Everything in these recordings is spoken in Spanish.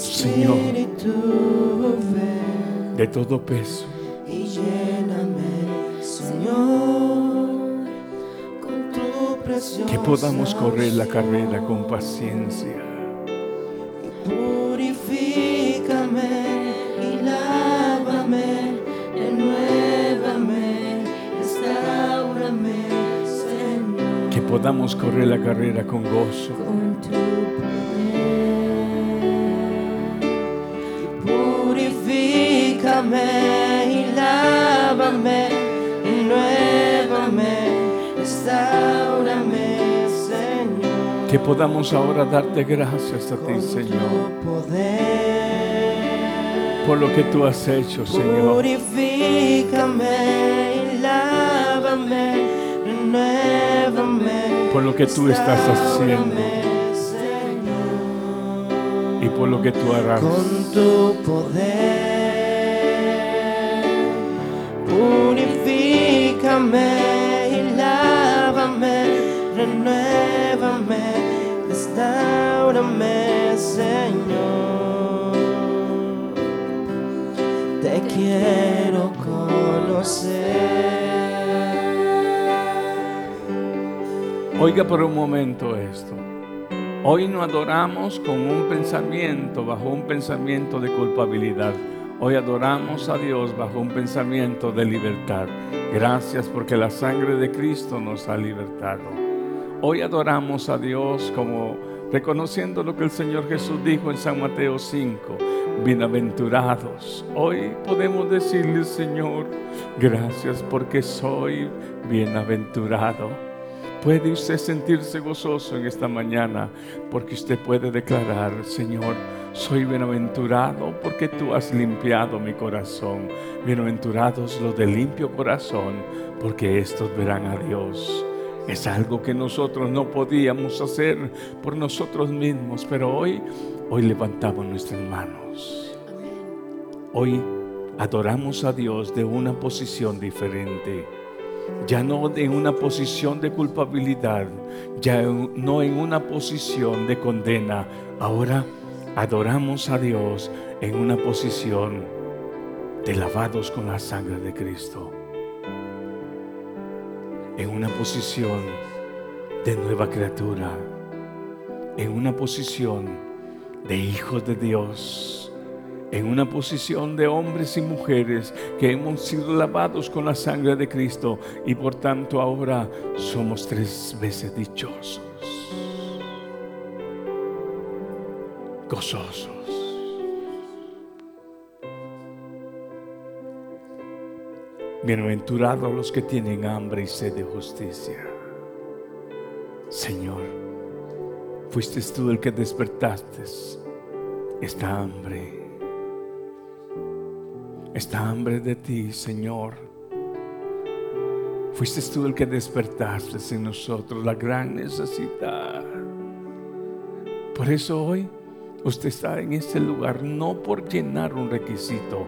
Señor, de todo peso. y lléname, Señor, con tu preciosa Que podamos correr la carrera con paciencia. Purifícame y lávame, renuévame, restaurame, Señor, Que podamos correr la carrera con gozo. con tu Y lávame, renuévame, restaurame, Señor. Que podamos ahora darte gracias a ti, Señor, poder. por lo que tú has hecho, Señor. Purifícame y lávame, renuévame. Por lo que tú estás haciendo. Señor, Y por lo que tú harás. Con tu poder. Y lávame, renuévame, restaurame, Señor. Te quiero conocer. Oiga por un momento esto. Hoy no adoramos con un pensamiento, bajo un pensamiento de culpabilidad. Hoy adoramos a Dios bajo un pensamiento de libertad. Gracias porque la sangre de Cristo nos ha libertado. Hoy adoramos a Dios como reconociendo lo que el Señor Jesús dijo en San Mateo 5. Bienaventurados. Hoy podemos decirle, Señor, gracias porque soy bienaventurado. Puede usted sentirse gozoso en esta mañana porque usted puede declarar, Señor, soy bienaventurado porque tú has limpiado mi corazón. Bienaventurados los de limpio corazón porque estos verán a Dios. Es algo que nosotros no podíamos hacer por nosotros mismos, pero hoy, hoy levantamos nuestras manos. Hoy adoramos a Dios de una posición diferente ya no en una posición de culpabilidad, ya no en una posición de condena. Ahora adoramos a Dios en una posición de lavados con la sangre de Cristo. En una posición de nueva criatura. En una posición de hijos de Dios en una posición de hombres y mujeres que hemos sido lavados con la sangre de Cristo y por tanto ahora somos tres veces dichosos, gozosos. Bienaventurados los que tienen hambre y sed de justicia. Señor, fuiste tú el que despertaste esta hambre esta hambre de ti, Señor. Fuiste tú el que despertaste en nosotros la gran necesidad. Por eso hoy usted está en este lugar no por llenar un requisito.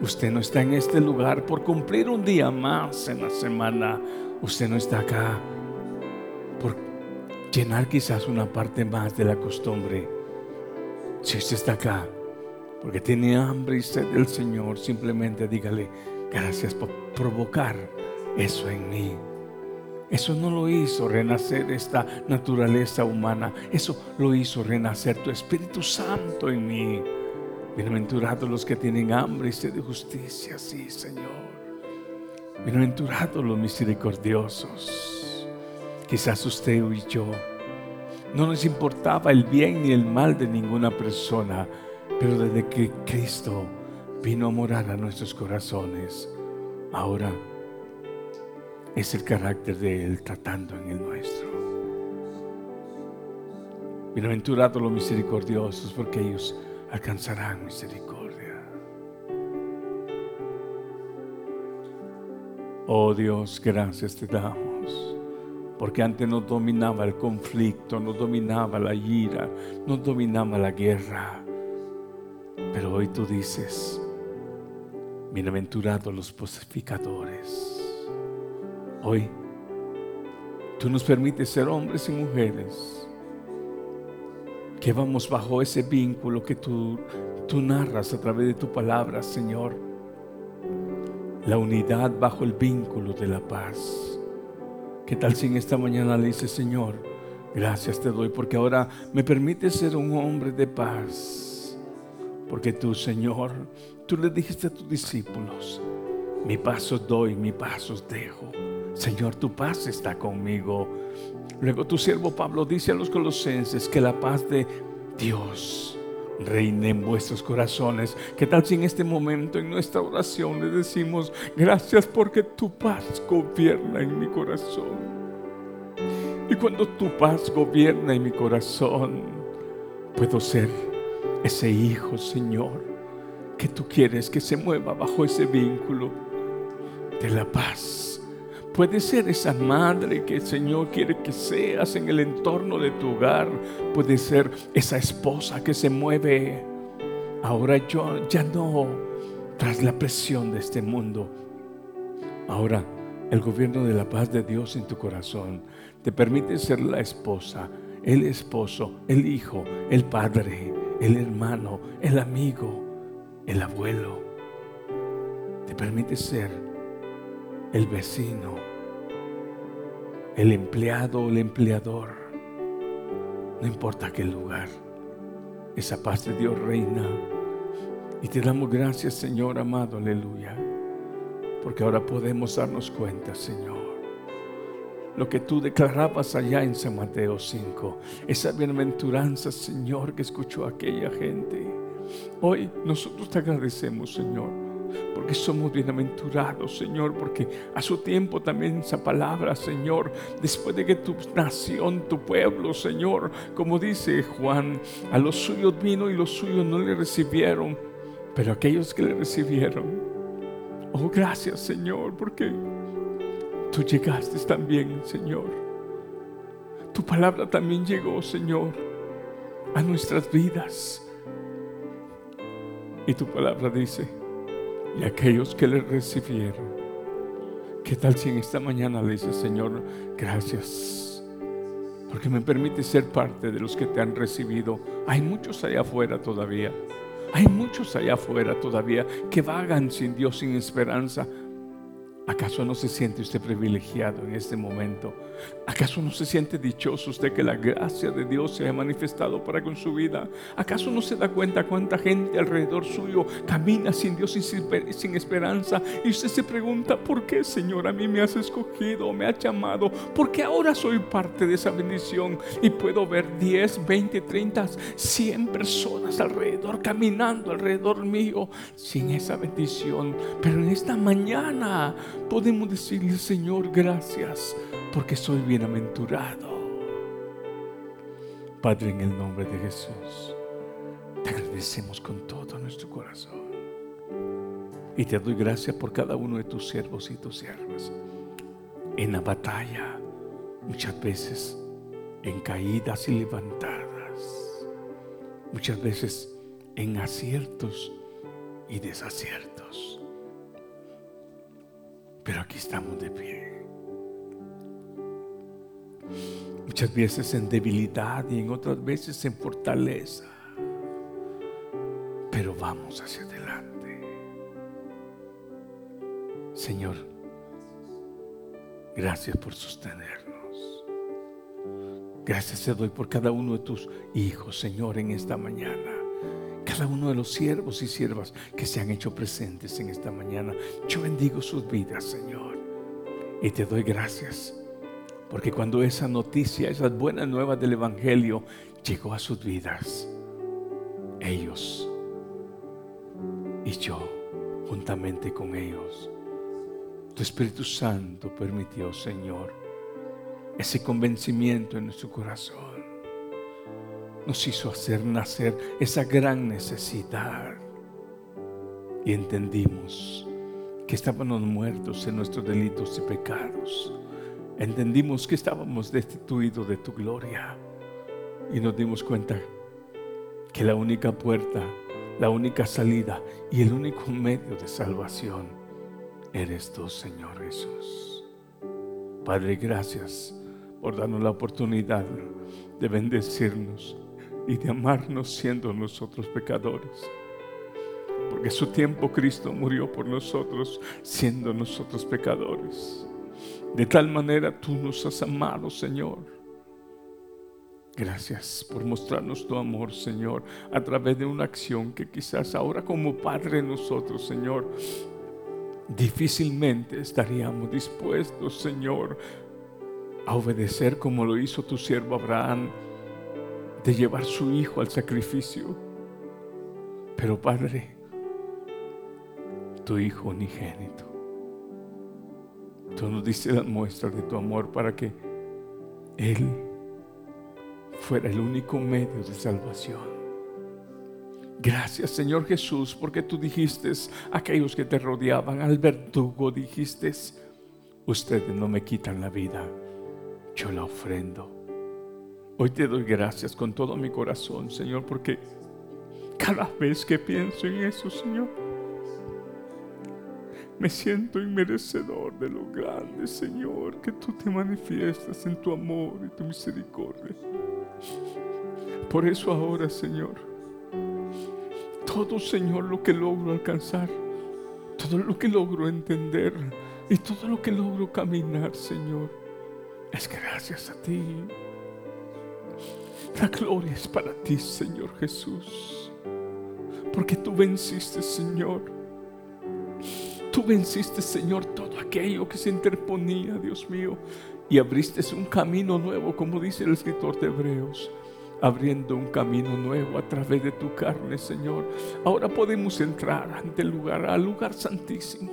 Usted no está en este lugar por cumplir un día más en la semana. Usted no está acá por llenar quizás una parte más de la costumbre. Si usted está acá porque tiene hambre y sed del Señor, simplemente dígale, gracias por provocar eso en mí. Eso no lo hizo renacer esta naturaleza humana, eso lo hizo renacer tu Espíritu Santo en mí. Bienaventurados los que tienen hambre y sed de justicia, sí, Señor. Bienaventurados los misericordiosos. Quizás usted y yo no nos importaba el bien ni el mal de ninguna persona pero desde que Cristo vino a morar a nuestros corazones, ahora es el carácter de Él tratando en el nuestro. Bienaventurados los misericordiosos, porque ellos alcanzarán misericordia. Oh Dios, gracias te damos. Porque antes nos dominaba el conflicto, nos dominaba la ira, nos dominaba la guerra. Pero hoy tú dices, bienaventurados los pacificadores. Hoy tú nos permites ser hombres y mujeres que vamos bajo ese vínculo que tú, tú narras a través de tu palabra, Señor. La unidad bajo el vínculo de la paz. ¿Qué tal si en esta mañana le dice, Señor, gracias te doy porque ahora me permite ser un hombre de paz? Porque tú, Señor, tú le dijiste a tus discípulos, mi paso doy, mi paso dejo. Señor, tu paz está conmigo. Luego tu siervo Pablo dice a los colosenses que la paz de Dios reine en vuestros corazones. ¿Qué tal si en este momento en nuestra oración le decimos, gracias porque tu paz gobierna en mi corazón? Y cuando tu paz gobierna en mi corazón, puedo ser ese hijo, Señor, que tú quieres que se mueva bajo ese vínculo de la paz Puede ser esa madre que el Señor quiere que seas en el entorno de tu hogar. Puede ser esa esposa que se mueve. Ahora yo ya no tras la presión de este mundo. Ahora el gobierno de la paz de Dios en tu corazón te permite ser la esposa, el esposo, el hijo, el padre, el hermano, el amigo, el abuelo. Te permite ser el vecino, el empleado o el empleador, no importa qué lugar, esa paz de Dios reina. Y te damos gracias, Señor amado, aleluya, porque ahora podemos darnos cuenta, Señor, lo que tú declarabas allá en San Mateo 5, esa bienaventuranza, Señor, que escuchó aquella gente. Hoy nosotros te agradecemos, Señor porque somos bienaventurados, Señor, porque a su tiempo también esa palabra, Señor, después de que tu nación, tu pueblo, Señor, como dice Juan, a los suyos vino y los suyos no le recibieron, pero aquellos que le recibieron, oh gracias, Señor, porque tú llegaste también, Señor. Tu palabra también llegó, Señor, a nuestras vidas. Y tu palabra dice, y aquellos que le recibieron. ¿Qué tal si en esta mañana le dice, Señor, gracias? Porque me permite ser parte de los que te han recibido. Hay muchos allá afuera todavía. Hay muchos allá afuera todavía que vagan sin Dios, sin esperanza. ¿Acaso no se siente usted privilegiado en este momento? ¿Acaso no se siente dichoso usted que la gracia de Dios se haya manifestado para con su vida? ¿Acaso no se da cuenta cuánta gente alrededor suyo camina sin Dios y sin esperanza? Y usted se pregunta, ¿por qué Señor a mí me has escogido, me has llamado? Porque ahora soy parte de esa bendición y puedo ver 10, 20, 30, 100 personas alrededor, caminando alrededor mío sin esa bendición. Pero en esta mañana podemos decirle, Señor, gracias, porque soy bienaventurado. Padre, en el nombre de Jesús, te agradecemos con todo nuestro corazón. Y te doy gracias por cada uno de tus siervos y tus siervas. En la batalla, muchas veces en caídas y levantadas. Muchas veces en aciertos y desaciertos. Pero aquí estamos de pie. Muchas veces en debilidad y en otras veces en fortaleza. Pero vamos hacia adelante. Señor, gracias por sostenernos. Gracias te doy por cada uno de tus hijos, Señor, en esta mañana cada uno de los siervos y siervas que se han hecho presentes en esta mañana. Yo bendigo sus vidas, Señor. Y te doy gracias. Porque cuando esa noticia, esas buenas nuevas del Evangelio llegó a sus vidas, ellos y yo, juntamente con ellos, tu Espíritu Santo permitió, Señor, ese convencimiento en nuestro corazón nos hizo hacer nacer esa gran necesidad. Y entendimos que estábamos muertos en nuestros delitos y pecados. Entendimos que estábamos destituidos de tu gloria. Y nos dimos cuenta que la única puerta, la única salida y el único medio de salvación eres tú, Señor Jesús. Padre, gracias por darnos la oportunidad de bendecirnos y de amarnos siendo nosotros pecadores. Porque su tiempo Cristo murió por nosotros siendo nosotros pecadores. De tal manera tú nos has amado, Señor. Gracias por mostrarnos tu amor, Señor, a través de una acción que quizás ahora como Padre nosotros, Señor, difícilmente estaríamos dispuestos, Señor, a obedecer como lo hizo tu siervo Abraham, de llevar su hijo al sacrificio. Pero Padre, tu hijo unigénito, tú nos diste las muestras de tu amor para que Él fuera el único medio de salvación. Gracias Señor Jesús, porque tú dijiste a aquellos que te rodeaban, al verdugo dijiste, ustedes no me quitan la vida, yo la ofrendo. Hoy te doy gracias con todo mi corazón, Señor, porque cada vez que pienso en eso, Señor, me siento inmerecedor de lo grande, Señor, que tú te manifiestas en tu amor y tu misericordia. Por eso ahora, Señor, todo, Señor, lo que logro alcanzar, todo lo que logro entender y todo lo que logro caminar, Señor, es gracias a ti. La gloria es para ti, Señor Jesús, porque tú venciste, Señor. Tú venciste, Señor, todo aquello que se interponía, Dios mío, y abriste un camino nuevo, como dice el escritor de Hebreos abriendo un camino nuevo a través de tu carne, Señor. Ahora podemos entrar ante el lugar, al lugar santísimo,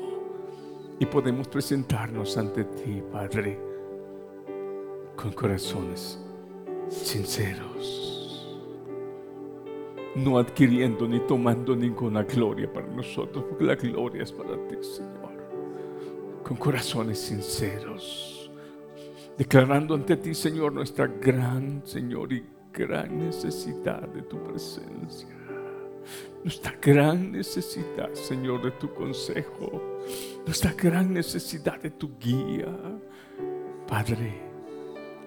y podemos presentarnos ante ti, Padre, con corazones sinceros, no adquiriendo ni tomando ninguna gloria para nosotros, porque la gloria es para ti, Señor, con corazones sinceros, declarando ante ti, Señor, nuestra gran, Señor, y gran necesidad de tu presencia. Nuestra gran necesidad, Señor, de tu consejo. Nuestra gran necesidad de tu guía. Padre,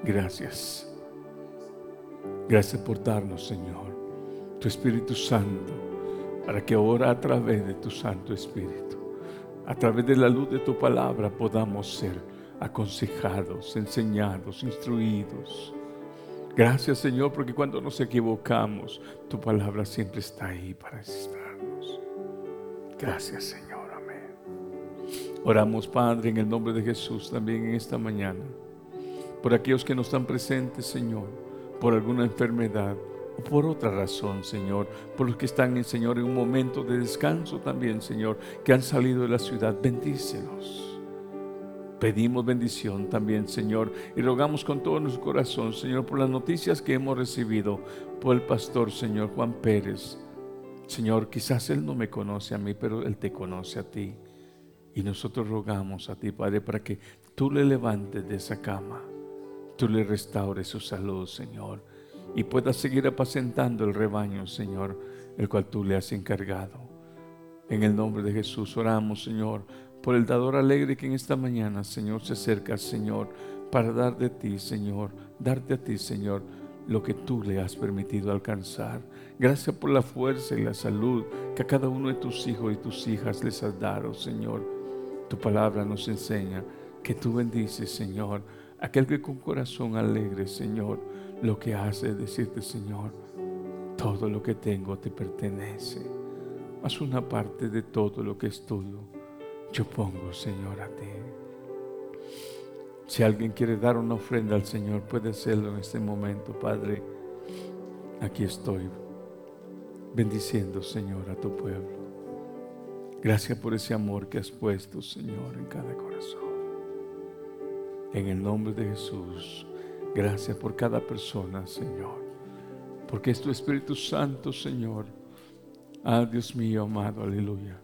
gracias. Gracias por darnos, Señor, tu Espíritu Santo, para que ahora a través de tu Santo Espíritu, a través de la luz de tu palabra, podamos ser aconsejados, enseñados, instruidos Gracias Señor, porque cuando nos equivocamos, tu palabra siempre está ahí para asistirnos. Gracias Señor, amén. Oramos Padre en el nombre de Jesús también en esta mañana. Por aquellos que no están presentes, Señor, por alguna enfermedad o por otra razón, Señor. Por los que están, Señor, en un momento de descanso también, Señor, que han salido de la ciudad. Bendícelos. Pedimos bendición también, Señor, y rogamos con todo nuestro corazón, Señor, por las noticias que hemos recibido por el pastor, Señor Juan Pérez. Señor, quizás él no me conoce a mí, pero él te conoce a ti. Y nosotros rogamos a ti, Padre, para que tú le levantes de esa cama, tú le restaures su salud, Señor, y pueda seguir apacentando el rebaño, Señor, el cual tú le has encargado. En el nombre de Jesús oramos, Señor por el dador alegre que en esta mañana, Señor, se acerca, Señor, para dar de ti, Señor, darte a ti, Señor, lo que tú le has permitido alcanzar. Gracias por la fuerza y la salud que a cada uno de tus hijos y tus hijas les has dado, Señor. Tu palabra nos enseña que tú bendices, Señor, aquel que con corazón alegre, Señor, lo que hace es decirte, Señor, todo lo que tengo te pertenece. Haz una parte de todo lo que es tuyo yo pongo, Señor, a ti. Si alguien quiere dar una ofrenda al Señor, puede hacerlo en este momento, Padre. Aquí estoy, bendiciendo, Señor, a tu pueblo. Gracias por ese amor que has puesto, Señor, en cada corazón. En el nombre de Jesús, gracias por cada persona, Señor. Porque es tu Espíritu Santo, Señor. Ah, Dios mío, amado, aleluya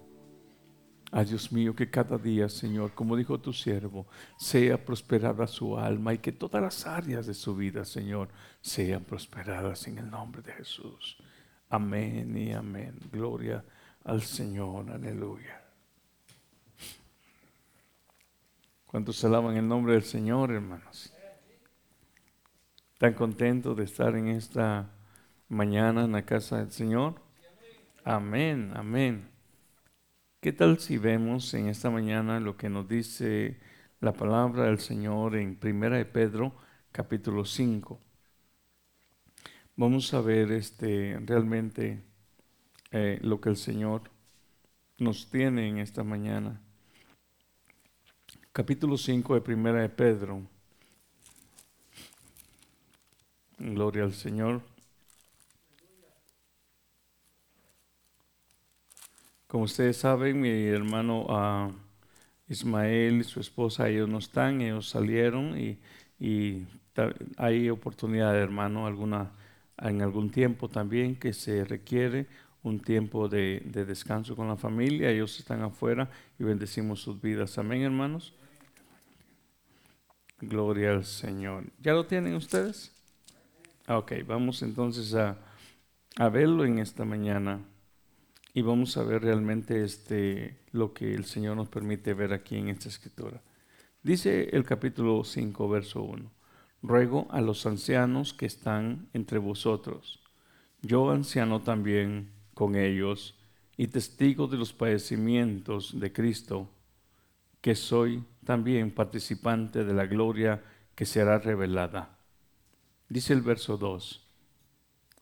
Ah, Dios mío, que cada día, Señor, como dijo tu siervo, sea prosperada su alma y que todas las áreas de su vida, Señor, sean prosperadas en el nombre de Jesús. Amén y amén. Gloria al Señor. Aleluya. ¿Cuántos alaban el nombre del Señor, hermanos? ¿Están contentos de estar en esta mañana en la casa del Señor? Amén, amén. ¿Qué tal si vemos en esta mañana lo que nos dice la palabra del Señor en Primera de Pedro, capítulo 5? Vamos a ver este, realmente eh, lo que el Señor nos tiene en esta mañana. Capítulo 5 de Primera de Pedro. Gloria al Señor. Como ustedes saben, mi hermano uh, Ismael y su esposa, ellos no están, ellos salieron y, y hay oportunidad, hermano, alguna, en algún tiempo también que se requiere un tiempo de, de, descanso con la familia. Ellos están afuera y bendecimos sus vidas. Amén, hermanos. Gloria al Señor. ¿Ya lo tienen ustedes? Ok, vamos entonces a, a verlo en esta mañana y vamos a ver realmente este, lo que el Señor nos permite ver aquí en esta escritura. Dice el capítulo 5, verso 1. Ruego a los ancianos que están entre vosotros, yo anciano también con ellos y testigo de los padecimientos de Cristo, que soy también participante de la gloria que será revelada. Dice el verso 2,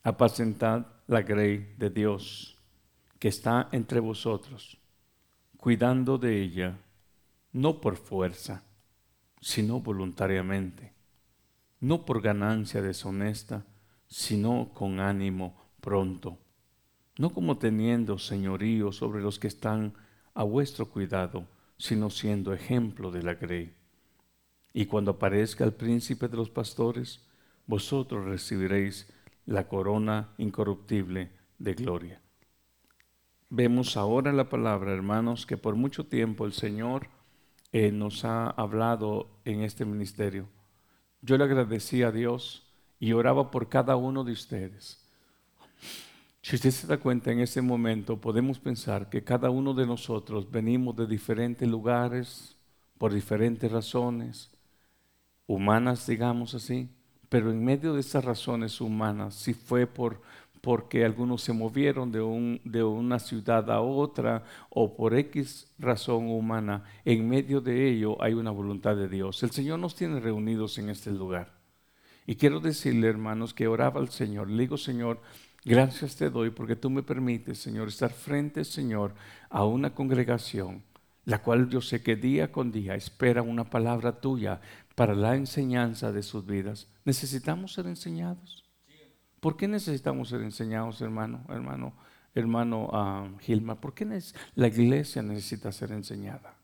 apacentad la grey de Dios que está entre vosotros, cuidando de ella, no por fuerza, sino voluntariamente, no por ganancia deshonesta, sino con ánimo pronto, no como teniendo señorío sobre los que están a vuestro cuidado, sino siendo ejemplo de la grey. Y cuando aparezca el príncipe de los pastores, vosotros recibiréis la corona incorruptible de gloria. Vemos ahora la palabra, hermanos, que por mucho tiempo el Señor eh, nos ha hablado en este ministerio. Yo le agradecí a Dios y oraba por cada uno de ustedes. Si usted se da cuenta en este momento, podemos pensar que cada uno de nosotros venimos de diferentes lugares, por diferentes razones, humanas, digamos así. Pero en medio de esas razones humanas, si fue por porque algunos se movieron de, un, de una ciudad a otra o por X razón humana, en medio de ello hay una voluntad de Dios. El Señor nos tiene reunidos en este lugar. Y quiero decirle, hermanos, que oraba al Señor. Le digo, Señor, gracias te doy porque tú me permites, Señor, estar frente, Señor, a una congregación, la cual yo sé que día con día espera una palabra tuya para la enseñanza de sus vidas. ¿Necesitamos ser enseñados? ¿Por qué necesitamos ser enseñados, hermano, hermano, hermano uh, Gilma? ¿Por qué la iglesia necesita ser enseñada?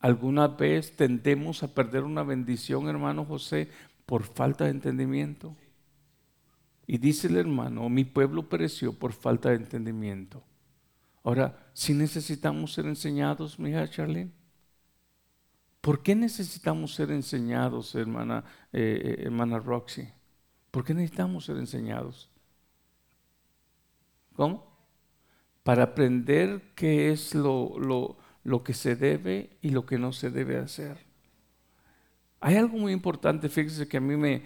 ¿Alguna vez tendemos a perder una bendición, hermano José, por falta de entendimiento? Y dice el hermano, mi pueblo pereció por falta de entendimiento. Ahora, si necesitamos ser enseñados, mi hija Charlene. ¿Por qué necesitamos ser enseñados, hermana, eh, eh, hermana Roxy? ¿Por qué necesitamos ser enseñados? ¿Cómo? Para aprender qué es lo, lo, lo que se debe y lo que no se debe hacer. Hay algo muy importante, fíjese que a mí me,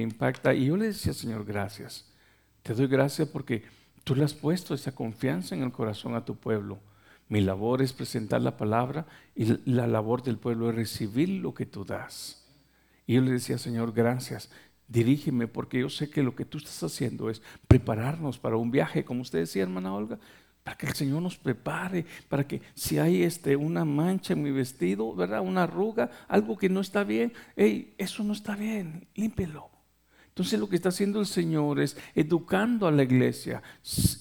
impacta y yo le decía, Señor, gracias. Te doy gracias porque tú le has puesto esa confianza en el corazón a tu pueblo. Mi labor es presentar la palabra y la labor del pueblo es recibir lo que tú das. Y yo le decía, Señor, gracias. Dirígeme porque yo sé que lo que tú estás haciendo es prepararnos para un viaje, como usted decía, hermana Olga, para que el Señor nos prepare, para que si hay este, una mancha en mi vestido, ¿verdad? Una arruga, algo que no está bien, hey, eso no está bien, límpelo. Entonces lo que está haciendo el Señor es educando a la iglesia.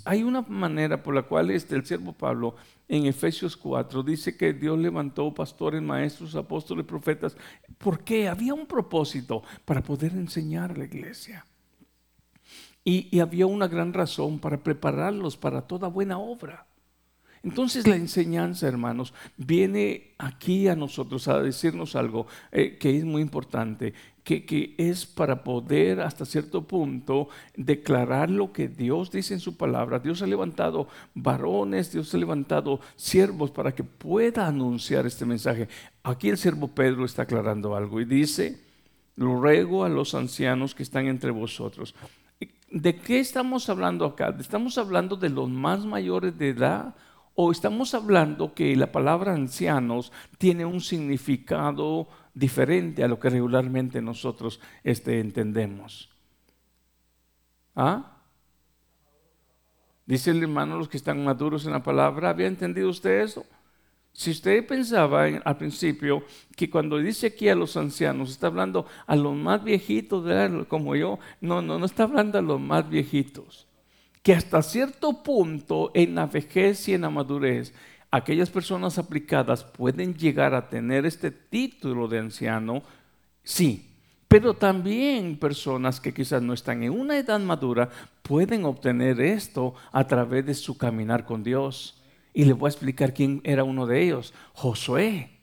Hay una manera por la cual este, el siervo Pablo en Efesios 4 dice que Dios levantó pastores, maestros, apóstoles, profetas. ¿Por qué? Había un propósito para poder enseñar a la iglesia. Y, había una gran razón para prepararlos para toda buena obra. Entonces la enseñanza, hermanos, viene aquí a nosotros a decirnos algo eh, que es muy importante. que, que, es para poder hasta cierto punto declarar lo que Dios dice en su palabra. Dios ha levantado varones, Dios ha levantado siervos para que pueda anunciar este mensaje. Aquí el siervo Pedro está aclarando algo y dice, lo ruego a los ancianos que están entre vosotros. ¿De qué estamos hablando acá? ¿Estamos hablando de los más mayores de edad? ¿O estamos hablando que la palabra ancianos tiene un significado diferente a lo que regularmente nosotros este, entendemos? ¿Ah? Dice el hermano, los que están maduros en la palabra, ¿había entendido usted eso? Si usted pensaba al principio que cuando dice aquí a los ancianos, está hablando a los más viejitos, como yo, no, no, no está hablando a los más viejitos. Que hasta cierto punto en la vejez y en la madurez, aquellas personas aplicadas pueden llegar a tener este título de anciano, sí, pero también personas que quizás no están en una edad madura pueden obtener esto a través de su caminar con Dios. Y le voy a explicar quién era uno de ellos, Josué.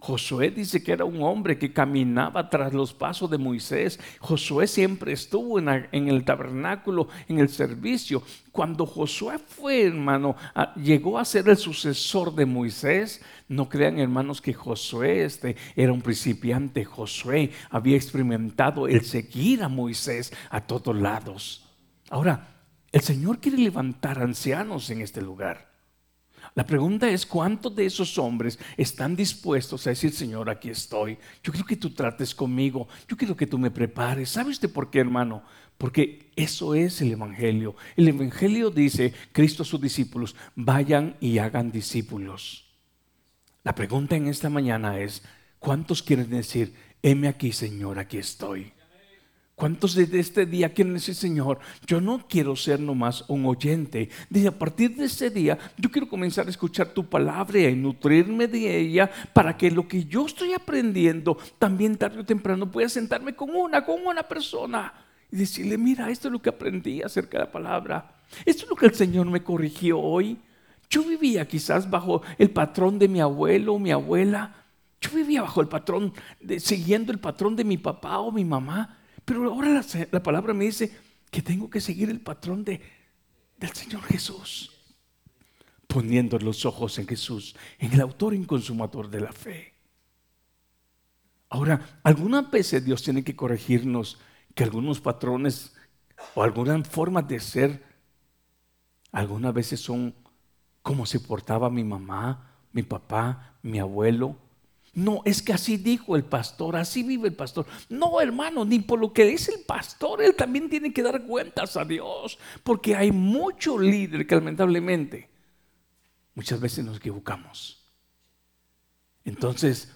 Josué dice que era un hombre que caminaba tras los pasos de Moisés. Josué siempre estuvo en, el tabernáculo, en el servicio. Cuando Josué fue, hermano, llegó a ser el sucesor de Moisés, no crean, hermanos, que Josué este, era un principiante. Josué había experimentado el seguir a Moisés a todos lados. Ahora, el Señor quiere levantar ancianos en este lugar. La pregunta es, ¿cuántos de esos hombres están dispuestos a decir, Señor, aquí estoy? Yo quiero que tú trates conmigo, yo quiero que tú me prepares. ¿Sabe usted por qué, hermano? Porque eso es el Evangelio. El Evangelio dice, Cristo a sus discípulos, vayan y hagan discípulos. La pregunta en esta mañana es, ¿cuántos quieren decir, heme aquí, Señor, aquí estoy? ¿Cuántos desde este día quieren decir, Señor, yo no quiero ser nomás un oyente? Desde a partir de ese día, yo quiero comenzar a escuchar tu palabra y nutrirme de ella para que lo que yo estoy aprendiendo, también tarde o temprano pueda sentarme con una, con una persona y decirle, mira, esto es lo que aprendí acerca de la palabra. Esto es lo que el Señor me corrigió hoy. Yo vivía quizás bajo el patrón de mi abuelo o mi abuela. Yo vivía bajo el patrón, siguiendo el patrón de mi papá o mi mamá. Pero ahora la, palabra me dice que tengo que seguir el patrón de, del Señor Jesús. Poniendo los ojos en Jesús, en el autor y consumador de la fe. Ahora, algunas veces Dios tiene que corregirnos que algunos patrones o algunas formas de ser, algunas veces son como se portaba mi mamá, mi papá, mi abuelo, no, es que así dijo el pastor, así vive el pastor. No, hermano, ni por lo que dice el pastor, él también tiene que dar cuentas a Dios, porque hay mucho líder que lamentablemente muchas veces nos equivocamos. Entonces,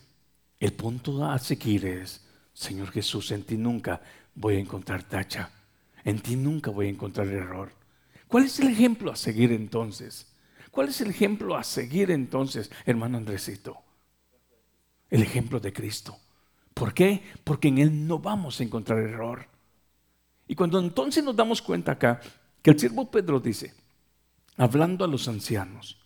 el punto a seguir es, Señor Jesús, en ti nunca voy a encontrar tacha, en ti nunca voy a encontrar error. ¿Cuál es el ejemplo a seguir entonces? ¿Cuál es el ejemplo a seguir entonces, hermano Andresito? El ejemplo de Cristo. ¿Por qué? Porque en Él no vamos a encontrar error. Y cuando entonces nos damos cuenta acá que el siervo Pedro dice, hablando a los ancianos,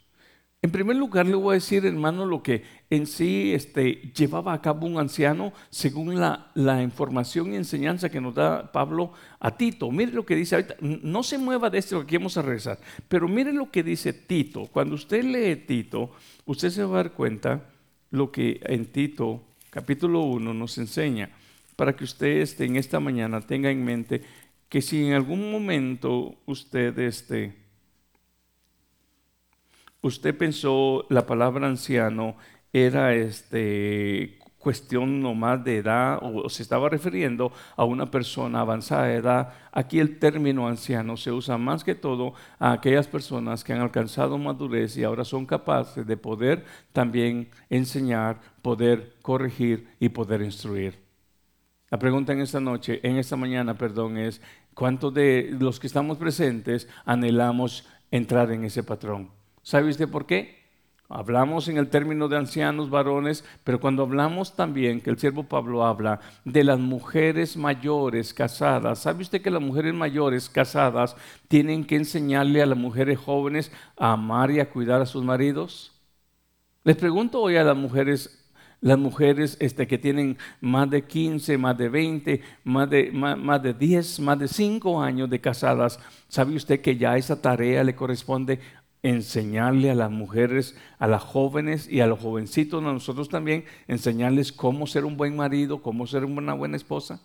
en primer lugar le voy a decir, hermano, lo que en sí este, llevaba a cabo un anciano según la, la, información y enseñanza que nos da Pablo a Tito. Mire lo que dice ahorita, no se mueva de esto, aquí vamos a regresar, pero mire lo que dice Tito. Cuando usted lee Tito, usted se va a dar cuenta lo que en Tito capítulo 1 nos enseña, para que usted este, en esta mañana tenga en mente que si en algún momento usted, este, usted pensó la palabra anciano era este, cuestión nomás de edad o se estaba refiriendo a una persona avanzada de edad, aquí el término anciano se usa más que todo a aquellas personas que han alcanzado madurez y ahora son capaces de poder también enseñar, poder corregir y poder instruir. La pregunta en esta noche, en esta mañana, perdón, es ¿cuántos de los que estamos presentes anhelamos entrar en ese patrón? ¿Sabe usted por qué? Hablamos en el término de ancianos varones, pero cuando hablamos también, que el siervo Pablo habla de las mujeres mayores casadas, ¿sabe usted que las mujeres mayores casadas tienen que enseñarle a las mujeres jóvenes a amar y a cuidar a sus maridos? Les pregunto hoy a las mujeres las mujeres este, que tienen más de 15, más de 20, más de, más, más de 10, más de 5 años de casadas, ¿sabe usted que ya esa tarea le corresponde enseñarle a las mujeres, a las jóvenes y a los jovencitos, a nosotros también, enseñarles cómo ser un buen marido, cómo ser una buena esposa?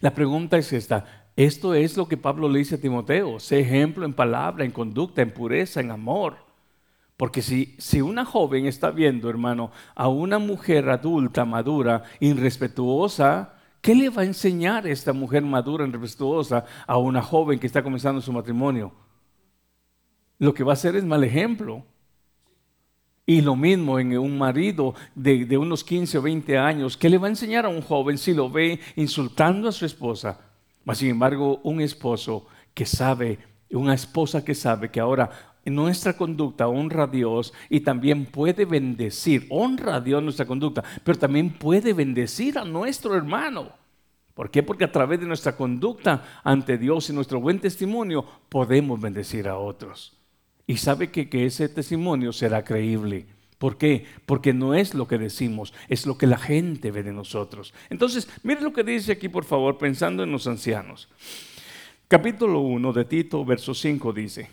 La pregunta es esta, esto es lo que Pablo le dice a Timoteo, sé ejemplo en palabra, en conducta, en pureza, en amor. Porque si, si una joven está viendo, hermano, a una mujer adulta, madura, irrespetuosa, ¿qué le va a enseñar esta mujer madura, irrespetuosa a una joven que está comenzando su matrimonio? Lo que va a hacer es mal ejemplo. Y lo mismo en un marido de, unos 15 o 20 años, ¿qué le va a enseñar a un joven si lo ve insultando a su esposa? Mas, sin embargo, un esposo que sabe, una esposa que sabe que ahora nuestra conducta honra a Dios y también puede bendecir, honra a Dios nuestra conducta, pero también puede bendecir a nuestro hermano. ¿Por qué? Porque a través de nuestra conducta ante Dios y nuestro buen testimonio podemos bendecir a otros. Y sabe que, ese testimonio será creíble. ¿Por qué? Porque no es lo que decimos, es lo que la gente ve de nosotros. Entonces, mire lo que dice aquí, por favor, pensando en los ancianos. Capítulo 1 de Tito, verso 5 dice,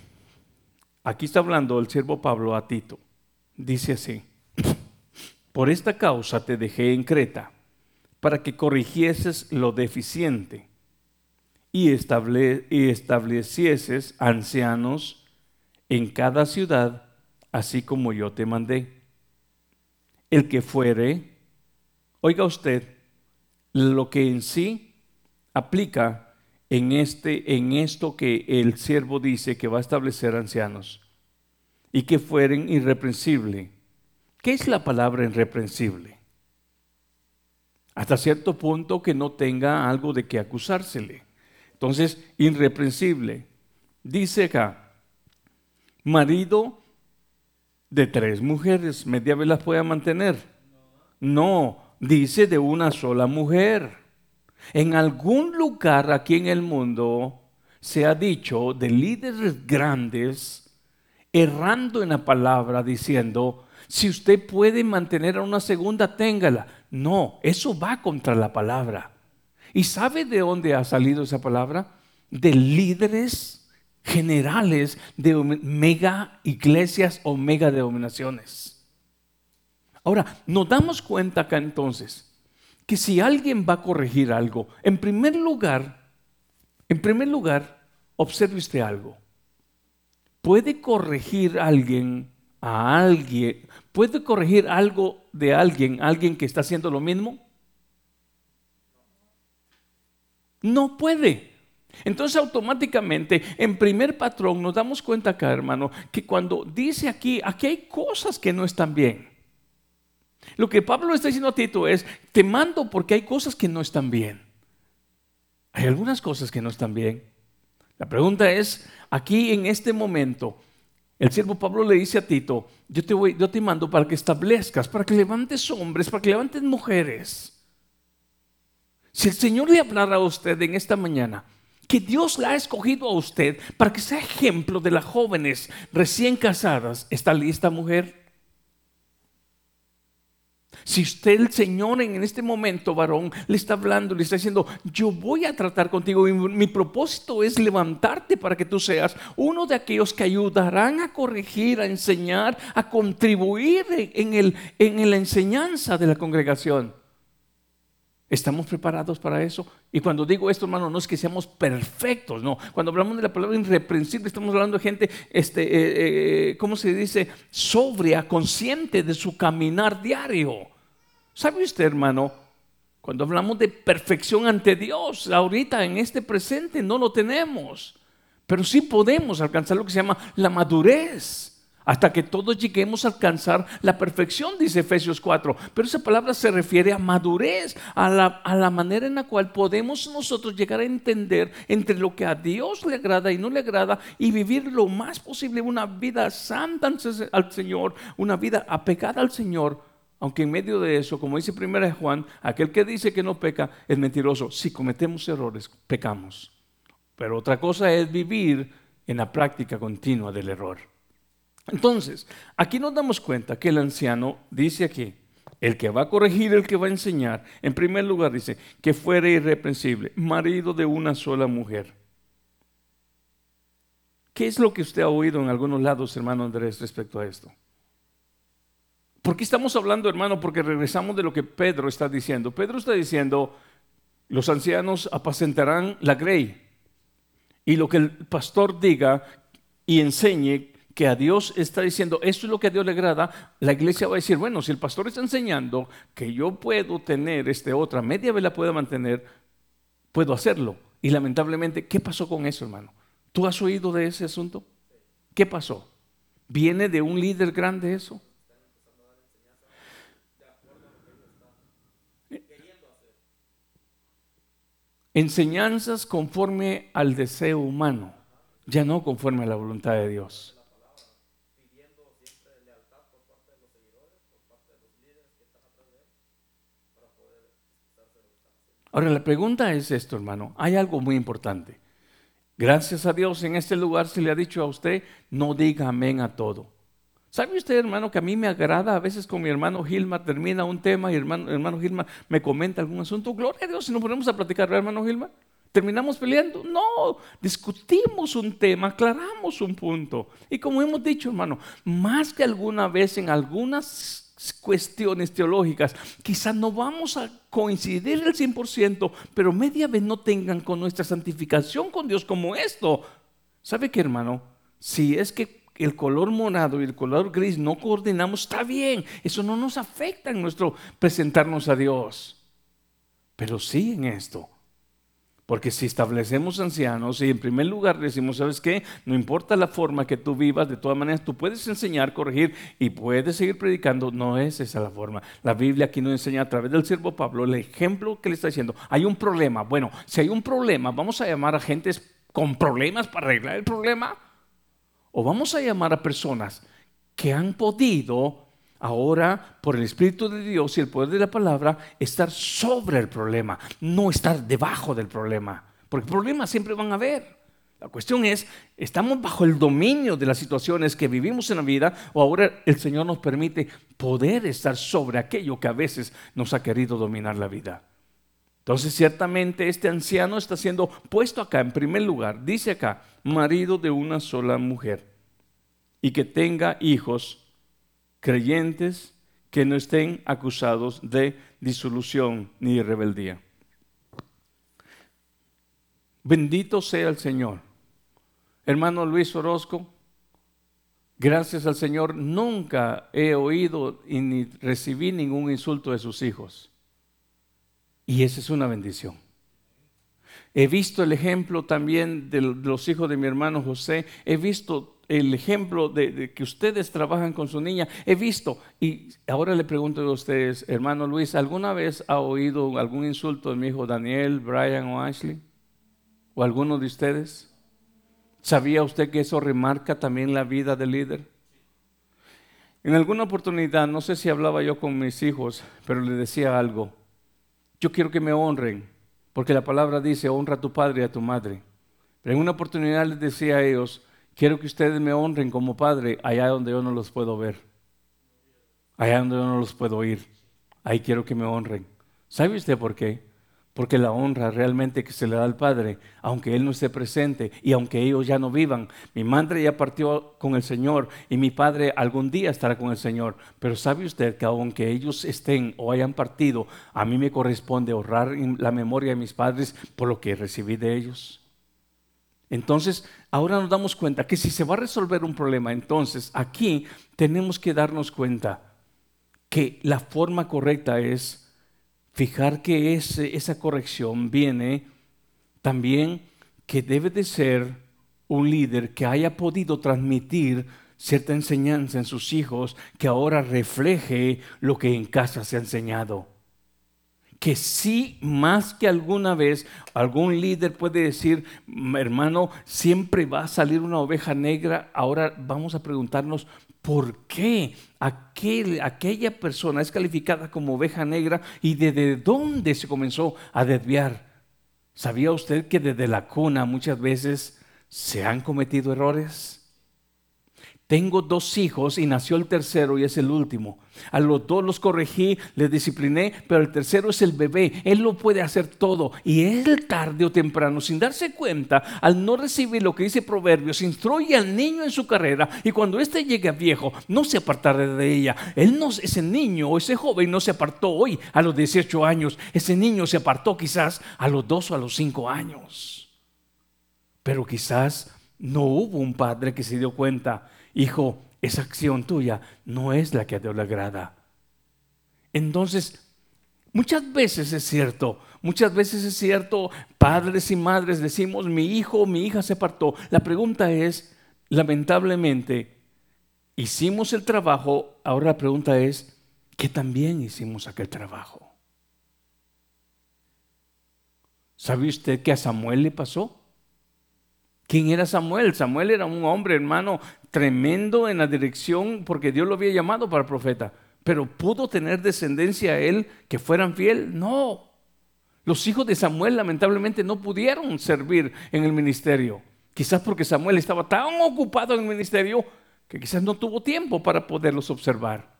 aquí está hablando el siervo Pablo a Tito, dice así, por esta causa te dejé en Creta, para que corrigieses lo deficiente y, y establecieses ancianos en cada ciudad, así como yo te mandé. El que fuere, oiga usted, lo que en sí aplica en, este, en esto que el siervo dice que va a establecer ancianos y que fueren irreprensible. ¿Qué es la palabra irreprensible? Hasta cierto punto que no tenga algo de que acusársele. Entonces, irreprensible. Dice acá, marido de tres mujeres, media vez las pueda mantener. No, dice de una sola mujer. En algún lugar aquí en el mundo se ha dicho de líderes grandes errando en la palabra diciendo, si usted puede mantener a una segunda, téngala. No, eso va contra la palabra. ¿Y sabe de dónde ha salido esa palabra? De líderes generales de mega iglesias o mega denominaciones. Ahora, nos damos cuenta acá entonces que si alguien va a corregir algo, en primer lugar, en primer lugar, observe usted algo. ¿Puede corregir alguien a alguien? ¿Puede corregir algo de alguien, alguien que está haciendo lo mismo? No puede. Entonces automáticamente en primer patrón nos damos cuenta acá, hermano, que cuando dice aquí, aquí hay cosas que no están bien. Lo que Pablo está diciendo a Tito es, te mando porque hay cosas que no están bien. Hay algunas cosas que no están bien. La pregunta es, aquí en este momento, el siervo Pablo le dice a Tito, yo te, voy, yo te mando para que establezcas, para que levantes hombres, para que levantes mujeres. Si el Señor le hablara a usted en esta mañana, que Dios la ha escogido a usted para que sea ejemplo de las jóvenes recién casadas. ¿Está lista mujer? Si usted, el Señor, en este momento, varón, le está hablando, le está diciendo, yo voy a tratar contigo y mi propósito es levantarte para que tú seas uno de aquellos que ayudarán a corregir, a enseñar, a contribuir en, el, en la enseñanza de la congregación. ¿Estamos preparados para eso? Y cuando digo esto, hermano, no es que seamos perfectos, no. Cuando hablamos de la palabra irreprensible, estamos hablando de gente, este, eh, eh, ¿cómo se dice? Sobria, consciente de su caminar diario. ¿Sabe usted, hermano? Cuando hablamos de perfección ante Dios, ahorita en este presente no lo tenemos. Pero sí podemos alcanzar lo que se llama la madurez hasta que todos lleguemos a alcanzar la perfección, dice Efesios 4. Pero esa palabra se refiere a madurez, a la, manera en la cual podemos nosotros llegar a entender entre lo que a Dios le agrada y no le agrada y vivir lo más posible una vida santa al Señor, una vida apegada al Señor. Aunque en medio de eso, como dice primera Juan, aquel que dice que no peca es mentiroso. Si cometemos errores, pecamos. Pero otra cosa es vivir en la práctica continua del error. Entonces, aquí nos damos cuenta que el anciano dice aquí, el que va a corregir, el que va a enseñar, en primer lugar dice, que fuera irreprensible, marido de una sola mujer. ¿Qué es lo que usted ha oído en algunos lados, hermano Andrés, respecto a esto? ¿Por qué estamos hablando, hermano? Porque regresamos de lo que Pedro está diciendo. Pedro está diciendo, los ancianos apacentarán la grey. Y lo que el pastor diga y enseñe que a Dios está diciendo, esto es lo que a Dios le agrada, la iglesia va a decir, bueno, si el pastor está enseñando que yo puedo tener este otra media vela pueda mantener, puedo hacerlo. Y lamentablemente, ¿qué pasó con eso, hermano? ¿Tú has oído de ese asunto? ¿Qué pasó? ¿Viene de un líder grande eso? Enseñanzas conforme al deseo humano, ya no conforme a la voluntad de Dios. Ahora la pregunta es esto, hermano. Hay algo muy importante. Gracias a Dios en este lugar se le ha dicho a usted, no diga amén a todo. ¿Sabe usted, hermano, que a mí me agrada a veces con mi hermano Gilma, termina un tema y hermano, hermano Gilma me comenta algún asunto? Gloria a Dios, si nos ponemos a platicar, hermano Gilma. ¿Terminamos peleando? No, discutimos un tema, aclaramos un punto. Y como hemos dicho, hermano, más que alguna vez en algunas cuestiones teológicas, quizás no vamos a coincidir el 100%, pero media vez no tengan con nuestra santificación con Dios como esto. ¿Sabe qué, hermano? Si es que el color morado y el color gris no coordinamos, está bien. Eso no nos afecta en nuestro presentarnos a Dios. Pero sí en esto. Porque si establecemos ancianos y en primer lugar decimos, ¿sabes qué? No importa la forma que tú vivas, de todas maneras tú puedes enseñar, corregir y puedes seguir predicando. No es esa la forma. La Biblia aquí nos enseña a través del siervo Pablo el ejemplo que le está diciendo. Hay un problema. Bueno, si hay un problema, vamos a llamar a gentes con problemas para arreglar el problema. O vamos a llamar a personas que han podido ahora, por el Espíritu de Dios y el poder de la palabra, estar sobre el problema, no estar debajo del problema. Porque problemas siempre van a haber. La cuestión es, ¿estamos bajo el dominio de las situaciones que vivimos en la vida o ahora el Señor nos permite poder estar sobre aquello que a veces nos ha querido dominar la vida? Entonces, ciertamente este anciano está siendo puesto acá en primer lugar. Dice acá, marido de una sola mujer y que tenga hijos creyentes que no estén acusados de disolución ni rebeldía. Bendito sea el Señor. Hermano Luis Orozco, gracias al Señor nunca he oído y ni recibí ningún insulto de sus hijos. Y esa es una bendición. He visto el ejemplo también de los hijos de mi hermano José. He visto el ejemplo de, que ustedes trabajan con su niña, he visto, y ahora le pregunto a ustedes, hermano Luis, ¿alguna vez ha oído algún insulto de mi hijo Daniel, Brian o Ashley? ¿O alguno de ustedes? ¿Sabía usted que eso remarca también la vida del líder? En alguna oportunidad, no sé si hablaba yo con mis hijos, pero le decía algo. Yo quiero que me honren, porque la palabra dice, honra a tu padre y a tu madre. Pero en una oportunidad les decía a ellos, Quiero que ustedes me honren como padre allá donde yo no los puedo ver. Allá donde yo no los puedo oír. Ahí quiero que me honren. ¿Sabe usted por qué? Porque la honra realmente que se le da al Padre, aunque Él no esté presente y aunque ellos ya no vivan. Mi madre ya partió con el Señor y mi Padre algún día estará con el Señor. Pero sabe usted que aunque ellos estén o hayan partido, a mí me corresponde honrar la memoria de mis padres por lo que recibí de ellos. Entonces, ahora nos damos cuenta que si se va a resolver un problema, entonces aquí tenemos que darnos cuenta que la forma correcta es fijar que esa corrección viene también que debe de ser un líder que haya podido transmitir cierta enseñanza en sus hijos que ahora refleje lo que en casa se ha enseñado que sí, más que alguna vez, algún líder puede decir, hermano, siempre va a salir una oveja negra. Ahora vamos a preguntarnos, ¿por qué aquella persona es calificada como oveja negra y desde dónde se comenzó a desviar? ¿Sabía usted que desde la cuna muchas veces se han cometido errores? Tengo dos hijos y nació el tercero y es el último. A los dos los corregí, les discipliné, pero el tercero es el bebé. Él lo puede hacer todo. Y él tarde o temprano, sin darse cuenta, al no recibir lo que dice Proverbios, instruye al niño en su carrera y cuando éste llegue a viejo, no se apartará de ella. Él no, ese niño o ese joven no se apartó hoy a los 18 años. Ese niño se apartó quizás a los dos o a los cinco años. Pero quizás no hubo un padre que se dio cuenta hijo, esa acción tuya no es la que a Dios le agrada. Entonces, muchas veces es cierto, muchas veces es cierto, padres y madres decimos, mi hijo mi hija se apartó. La pregunta es, lamentablemente, hicimos el trabajo, ahora la pregunta es, ¿qué también hicimos aquel trabajo? ¿Sabe usted qué a Samuel le pasó? ¿Quién era Samuel? Samuel era un hombre, hermano, tremendo en la dirección porque Dios lo había llamado para profeta. Pero ¿pudo tener descendencia a él que fueran fiel? No. Los hijos de Samuel lamentablemente no pudieron servir en el ministerio. Quizás porque Samuel estaba tan ocupado en el ministerio que quizás no tuvo tiempo para poderlos observar.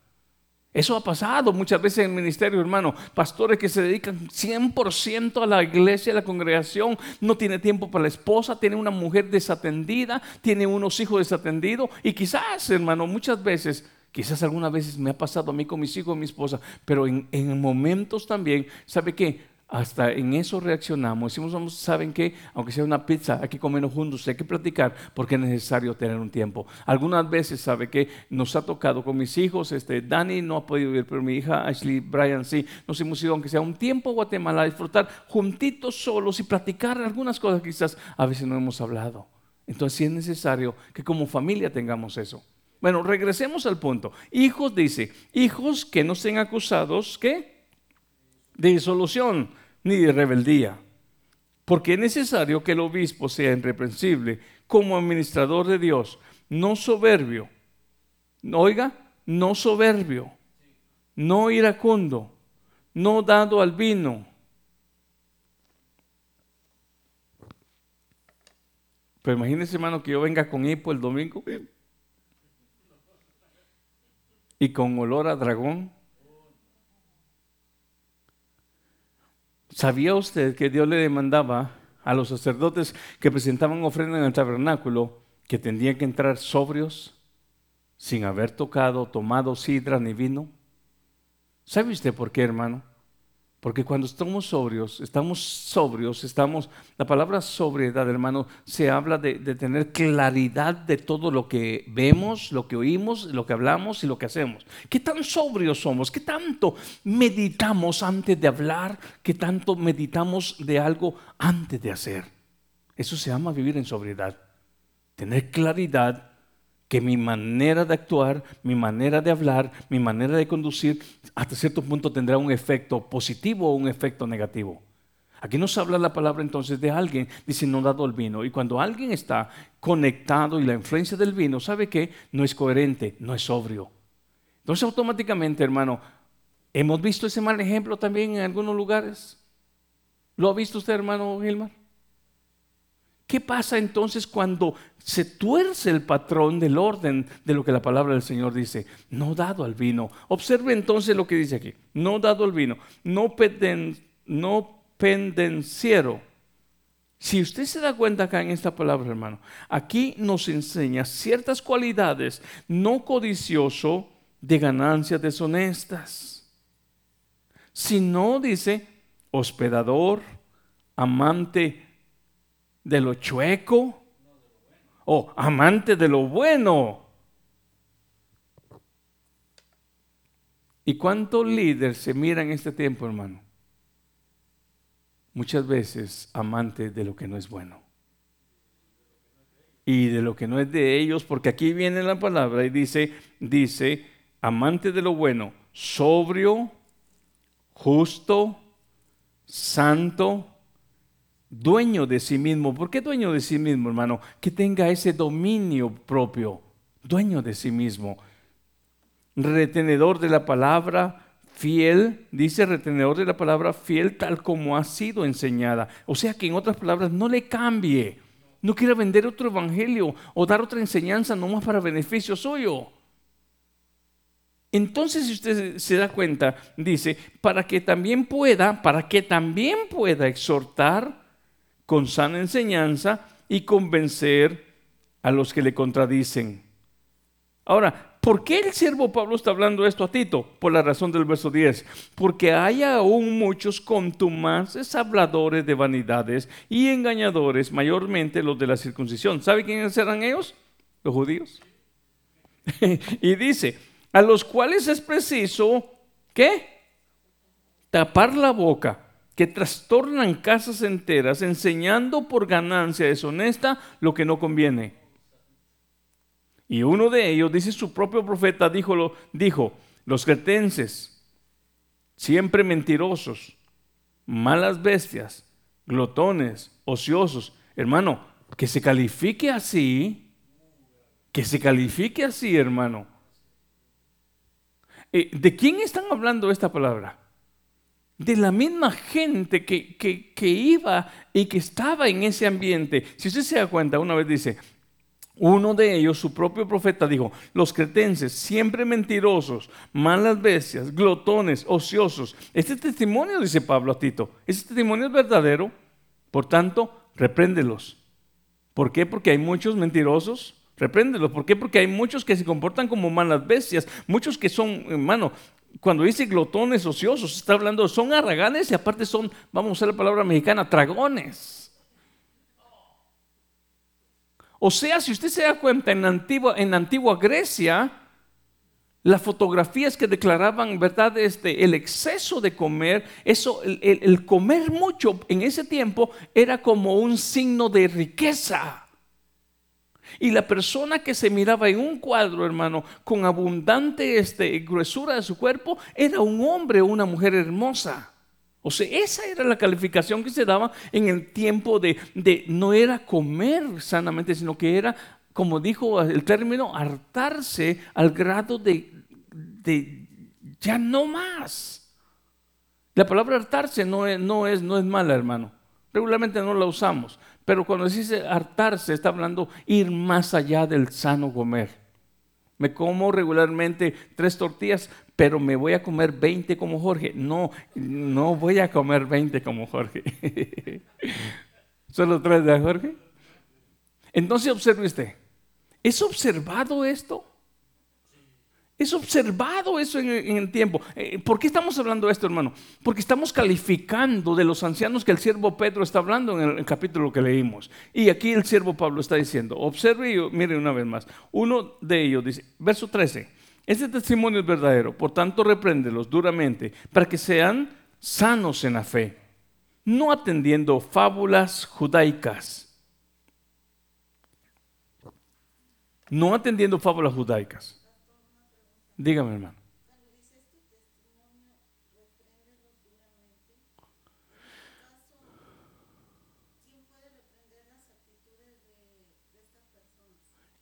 Eso ha pasado muchas veces en el ministerio, hermano. Pastores que se dedican 100% a la iglesia, a la congregación, no tiene tiempo para la esposa, tiene una mujer desatendida, tiene unos hijos desatendidos. Y quizás, hermano, muchas veces, quizás algunas veces me ha pasado a mí con mis hijos y mi esposa, pero en, en momentos también, ¿sabe qué? Hasta en eso reaccionamos. Decimos, ¿saben qué? Aunque sea una pizza, hay que comernos juntos, hay que platicar porque es necesario tener un tiempo. Algunas veces, ¿sabe qué? Nos ha tocado con mis hijos, este, Dani no ha podido ir, pero mi hija Ashley, Brian sí, nos hemos ido, aunque sea un tiempo a Guatemala, a disfrutar juntitos solos y platicar algunas cosas que quizás a veces no hemos hablado. Entonces sí es necesario que como familia tengamos eso. Bueno, regresemos al punto. Hijos, dice, hijos que no sean acusados, ¿qué? De disolución ni de rebeldía, porque es necesario que el obispo sea irreprensible como administrador de Dios, no soberbio, oiga, no soberbio, no iracundo, no dado al vino. Pero imagínese, hermano, que yo venga con hipo el domingo y con olor a dragón. ¿Sabía usted que Dios le demandaba a los sacerdotes que presentaban ofrenda en el tabernáculo que tendrían que entrar sobrios, sin haber tocado, tomado sidra ni vino? ¿Sabe usted por qué, hermano? Porque cuando estamos sobrios, estamos sobrios, estamos, la palabra sobriedad, hermano, se habla de, tener claridad de todo lo que vemos, lo que oímos, lo que hablamos y lo que hacemos. ¿Qué tan sobrios somos? ¿Qué tanto meditamos antes de hablar? ¿Qué tanto meditamos de algo antes de hacer? Eso se llama vivir en sobriedad. Tener claridad que mi manera de actuar, mi manera de hablar, mi manera de conducir, hasta cierto punto tendrá un efecto positivo o un efecto negativo. Aquí nos habla la palabra entonces de alguien, dado el vino. Y cuando alguien está conectado y la influencia del vino, ¿sabe qué? No es coherente, no es sobrio. Entonces automáticamente, hermano, hemos visto ese mal ejemplo también en algunos lugares. ¿Lo ha visto usted, hermano Gilmar? ¿Qué pasa entonces cuando se tuerce el patrón del orden de lo que la palabra del Señor dice? No dado al vino. Observe entonces lo que dice aquí. No dado al vino. No, no pendenciero. Si usted se da cuenta acá en esta palabra, hermano, aquí nos enseña ciertas cualidades, no codicioso de ganancias deshonestas, sino, dice, hospedador, amante de lo chueco o amante de lo bueno. ¿Y cuántos líderes se miran en este tiempo, hermano? Muchas veces amante de lo que no es bueno. Y de lo que no es de ellos, porque aquí viene la palabra y dice, dice, amante de lo bueno, sobrio, justo, santo, dueño de sí mismo. ¿Por qué dueño de sí mismo, hermano? Que tenga ese dominio propio, dueño de sí mismo. Retenedor de la palabra, fiel, dice retenedor de la palabra fiel tal como ha sido enseñada. O sea que en otras palabras, no le cambie. no quiera vender otro evangelio o dar otra enseñanza nomás para beneficio suyo. Entonces, si usted se da cuenta, dice, para que también pueda, para que también pueda exhortar con sana enseñanza y convencer a los que le contradicen. Ahora, ¿por qué el siervo Pablo está hablando esto a Tito? Por la razón del verso 10. Porque hay aún muchos contumaces habladores de vanidades y engañadores, mayormente los de la circuncisión. ¿Sabe quiénes eran ellos? Los judíos. y dice, a los cuales es preciso, ¿qué? Tapar la boca, que trastornan casas enteras, enseñando por ganancia deshonesta lo que no conviene. Y uno de ellos, dice su propio profeta, dijo, dijo los cretenses, siempre mentirosos, malas bestias, glotones, ociosos. Hermano, que se califique así, que se califique así, hermano. Eh, ¿De quién están hablando esta palabra? De la misma gente que, que, iba y que estaba en ese ambiente. Si usted se da cuenta, una vez dice, uno de ellos, su propio profeta, dijo, los cretenses, siempre mentirosos, malas bestias, glotones, ociosos. Este testimonio, dice Pablo a Tito, este testimonio es verdadero, por tanto, repréndelos. ¿Por qué? Porque hay muchos mentirosos, Repréndelo. ¿Por qué? Porque hay muchos que se comportan como malas bestias, muchos que son, hermano, cuando dice glotones ociosos, está hablando, son arraganes y aparte son, vamos a usar la palabra mexicana, tragones. O sea, si usted se da cuenta, en antigua, en antigua Grecia, las fotografías que declaraban, ¿verdad? Este, el exceso de comer, eso, el comer mucho en ese tiempo era como un signo de riqueza. Y la persona que se miraba en un cuadro, hermano, con abundante este, gruesura de su cuerpo, era un hombre o una mujer hermosa. O sea, esa era la calificación que se daba en el tiempo de, de no era comer sanamente, sino que era, como dijo el término, hartarse al grado de, de ya no más. La palabra hartarse no es, no es, no es mala, hermano. Regularmente no la usamos. Pero cuando dice hartarse, está hablando ir más allá del sano comer. Me como regularmente tres tortillas, pero me voy a comer 20 como Jorge. No, no voy a comer 20 como Jorge. ¿Solo tres de Jorge? Entonces observe usted. ¿Es observado esto? Es observado eso en, el tiempo. Eh, ¿Por qué estamos hablando de esto, hermano? Porque estamos calificando de los ancianos que el siervo Pedro está hablando en el, capítulo que leímos. Y aquí el siervo Pablo está diciendo, observe y mire una vez más. Uno de ellos dice, verso 13, este testimonio es verdadero, por tanto repréndelos duramente para que sean sanos en la fe, no atendiendo fábulas judaicas. No atendiendo fábulas judaicas Dígame, hermano.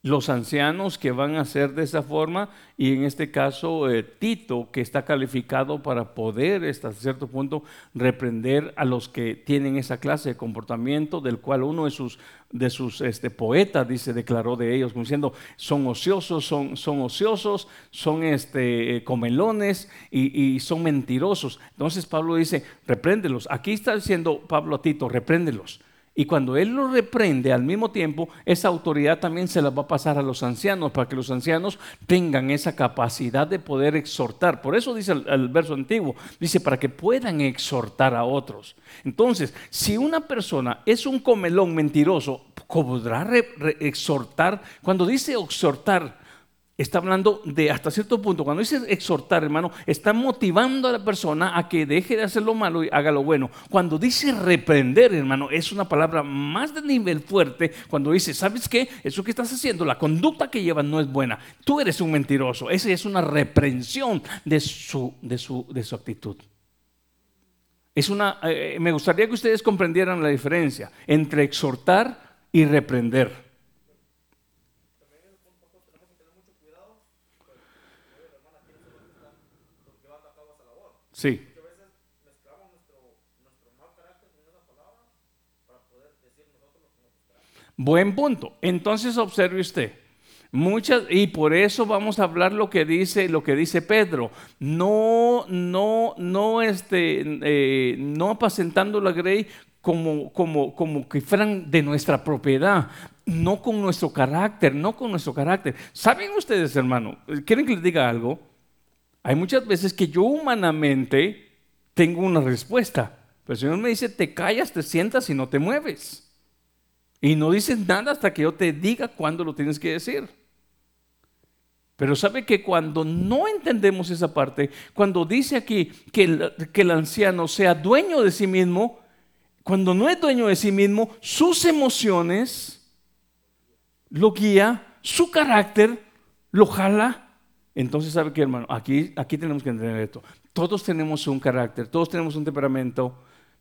Los ancianos que van a ser de esa forma y en este caso eh, Tito que está calificado para poder hasta cierto punto reprender a los que tienen esa clase de comportamiento del cual uno de sus, de sus este, poetas dice declaró de ellos como diciendo son ociosos son, son ociosos son este, comelones y, y son mentirosos entonces Pablo dice repréndelos aquí está diciendo Pablo a Tito repréndelos y cuando Él lo reprende al mismo tiempo, esa autoridad también se la va a pasar a los ancianos para que los ancianos tengan esa capacidad de poder exhortar. Por eso dice el, verso antiguo, dice para que puedan exhortar a otros. Entonces, si una persona es un comelón mentiroso, ¿podrá exhortar? Cuando dice exhortar, está hablando de hasta cierto punto, cuando dice exhortar, hermano, está motivando a la persona a que deje de hacer lo malo y haga lo bueno. Cuando dice reprender, hermano, es una palabra más de nivel fuerte. Cuando dice, ¿sabes qué? Eso que estás haciendo, la conducta que llevas no es buena. Tú eres un mentiroso. Esa es una reprensión de su, de su, de su actitud. Es una, eh, me gustaría que ustedes comprendieran la diferencia entre exhortar y reprender. Sí. Muchas veces mezclamos nuestro, nuestro mal carácter con esa palabra para poder decir nosotros lo que nos Buen punto. Entonces observe usted. Muchas, y por eso vamos a hablar lo que dice, lo que dice Pedro. No, no, no, este, eh, no apacentando la grey como, como, como que fueran de nuestra propiedad, no con nuestro carácter, no con nuestro carácter. ¿Saben ustedes, hermano? ¿Quieren que les diga algo? Hay muchas veces que yo humanamente tengo una respuesta, pero el Señor me dice, te callas, te sientas y no te mueves. Y no dices nada hasta que yo te diga cuándo lo tienes que decir. Pero sabe que cuando no entendemos esa parte, cuando dice aquí que el, que el anciano sea dueño de sí mismo, cuando no es dueño de sí mismo, sus emociones lo guía, su carácter lo jala. Entonces, ¿sabe qué, hermano? Aquí, aquí tenemos que entender esto. Todos tenemos un carácter, todos tenemos un temperamento,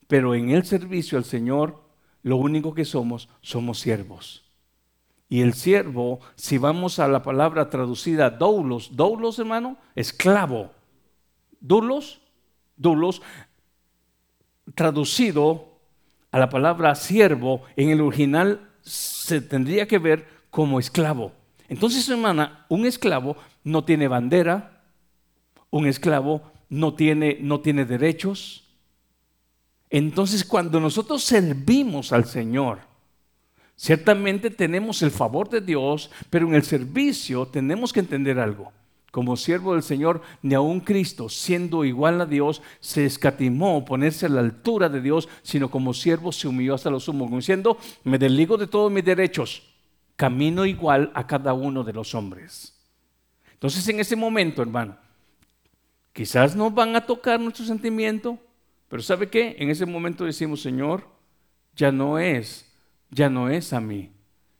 pero en el servicio al Señor, lo único que somos, somos siervos. Y el siervo, si vamos a la palabra traducida doulos, doulos hermano, esclavo. Doulos, doulos, traducido a la palabra siervo, en el original se tendría que ver como esclavo. Entonces, hermana, un esclavo no tiene bandera, un esclavo no tiene, no tiene derechos. Entonces, cuando nosotros servimos al Señor, Ciertamente tenemos el favor de Dios, pero en el servicio tenemos que entender algo. Como siervo del Señor, ni aun Cristo, siendo igual a Dios, se escatimó ponerse a la altura de Dios, sino como siervo se humilló hasta lo sumo, diciendo, me desligo de todos mis derechos, camino igual a cada uno de los hombres. Entonces en ese momento, hermano, quizás nos van a tocar nuestro sentimiento, pero ¿sabe qué? En ese momento decimos, Señor, ya no es ya no es a mí.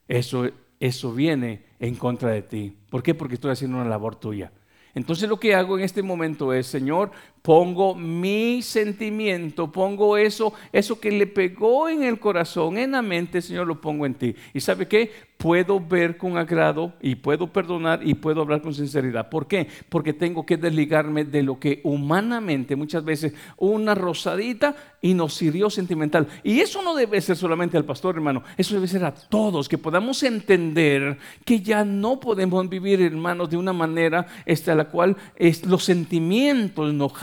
Eso, eso viene en contra de ti. ¿Por qué? Porque estoy haciendo una labor tuya. Entonces lo que hago en este momento es, Señor, pongo mi sentimiento, pongo eso, eso que le pegó en el corazón, en la mente, Señor, lo pongo en ti. ¿Y sabe qué? puedo ver con agrado y puedo perdonar y puedo hablar con sinceridad. ¿Por qué? Porque tengo que desligarme de lo que humanamente muchas veces una rosadita y nos hirió sentimental. Y eso no debe ser solamente al pastor, hermano. Eso debe ser a todos, que podamos entender que ya no podemos vivir, hermanos, de una manera esta, la cual los sentimientos nos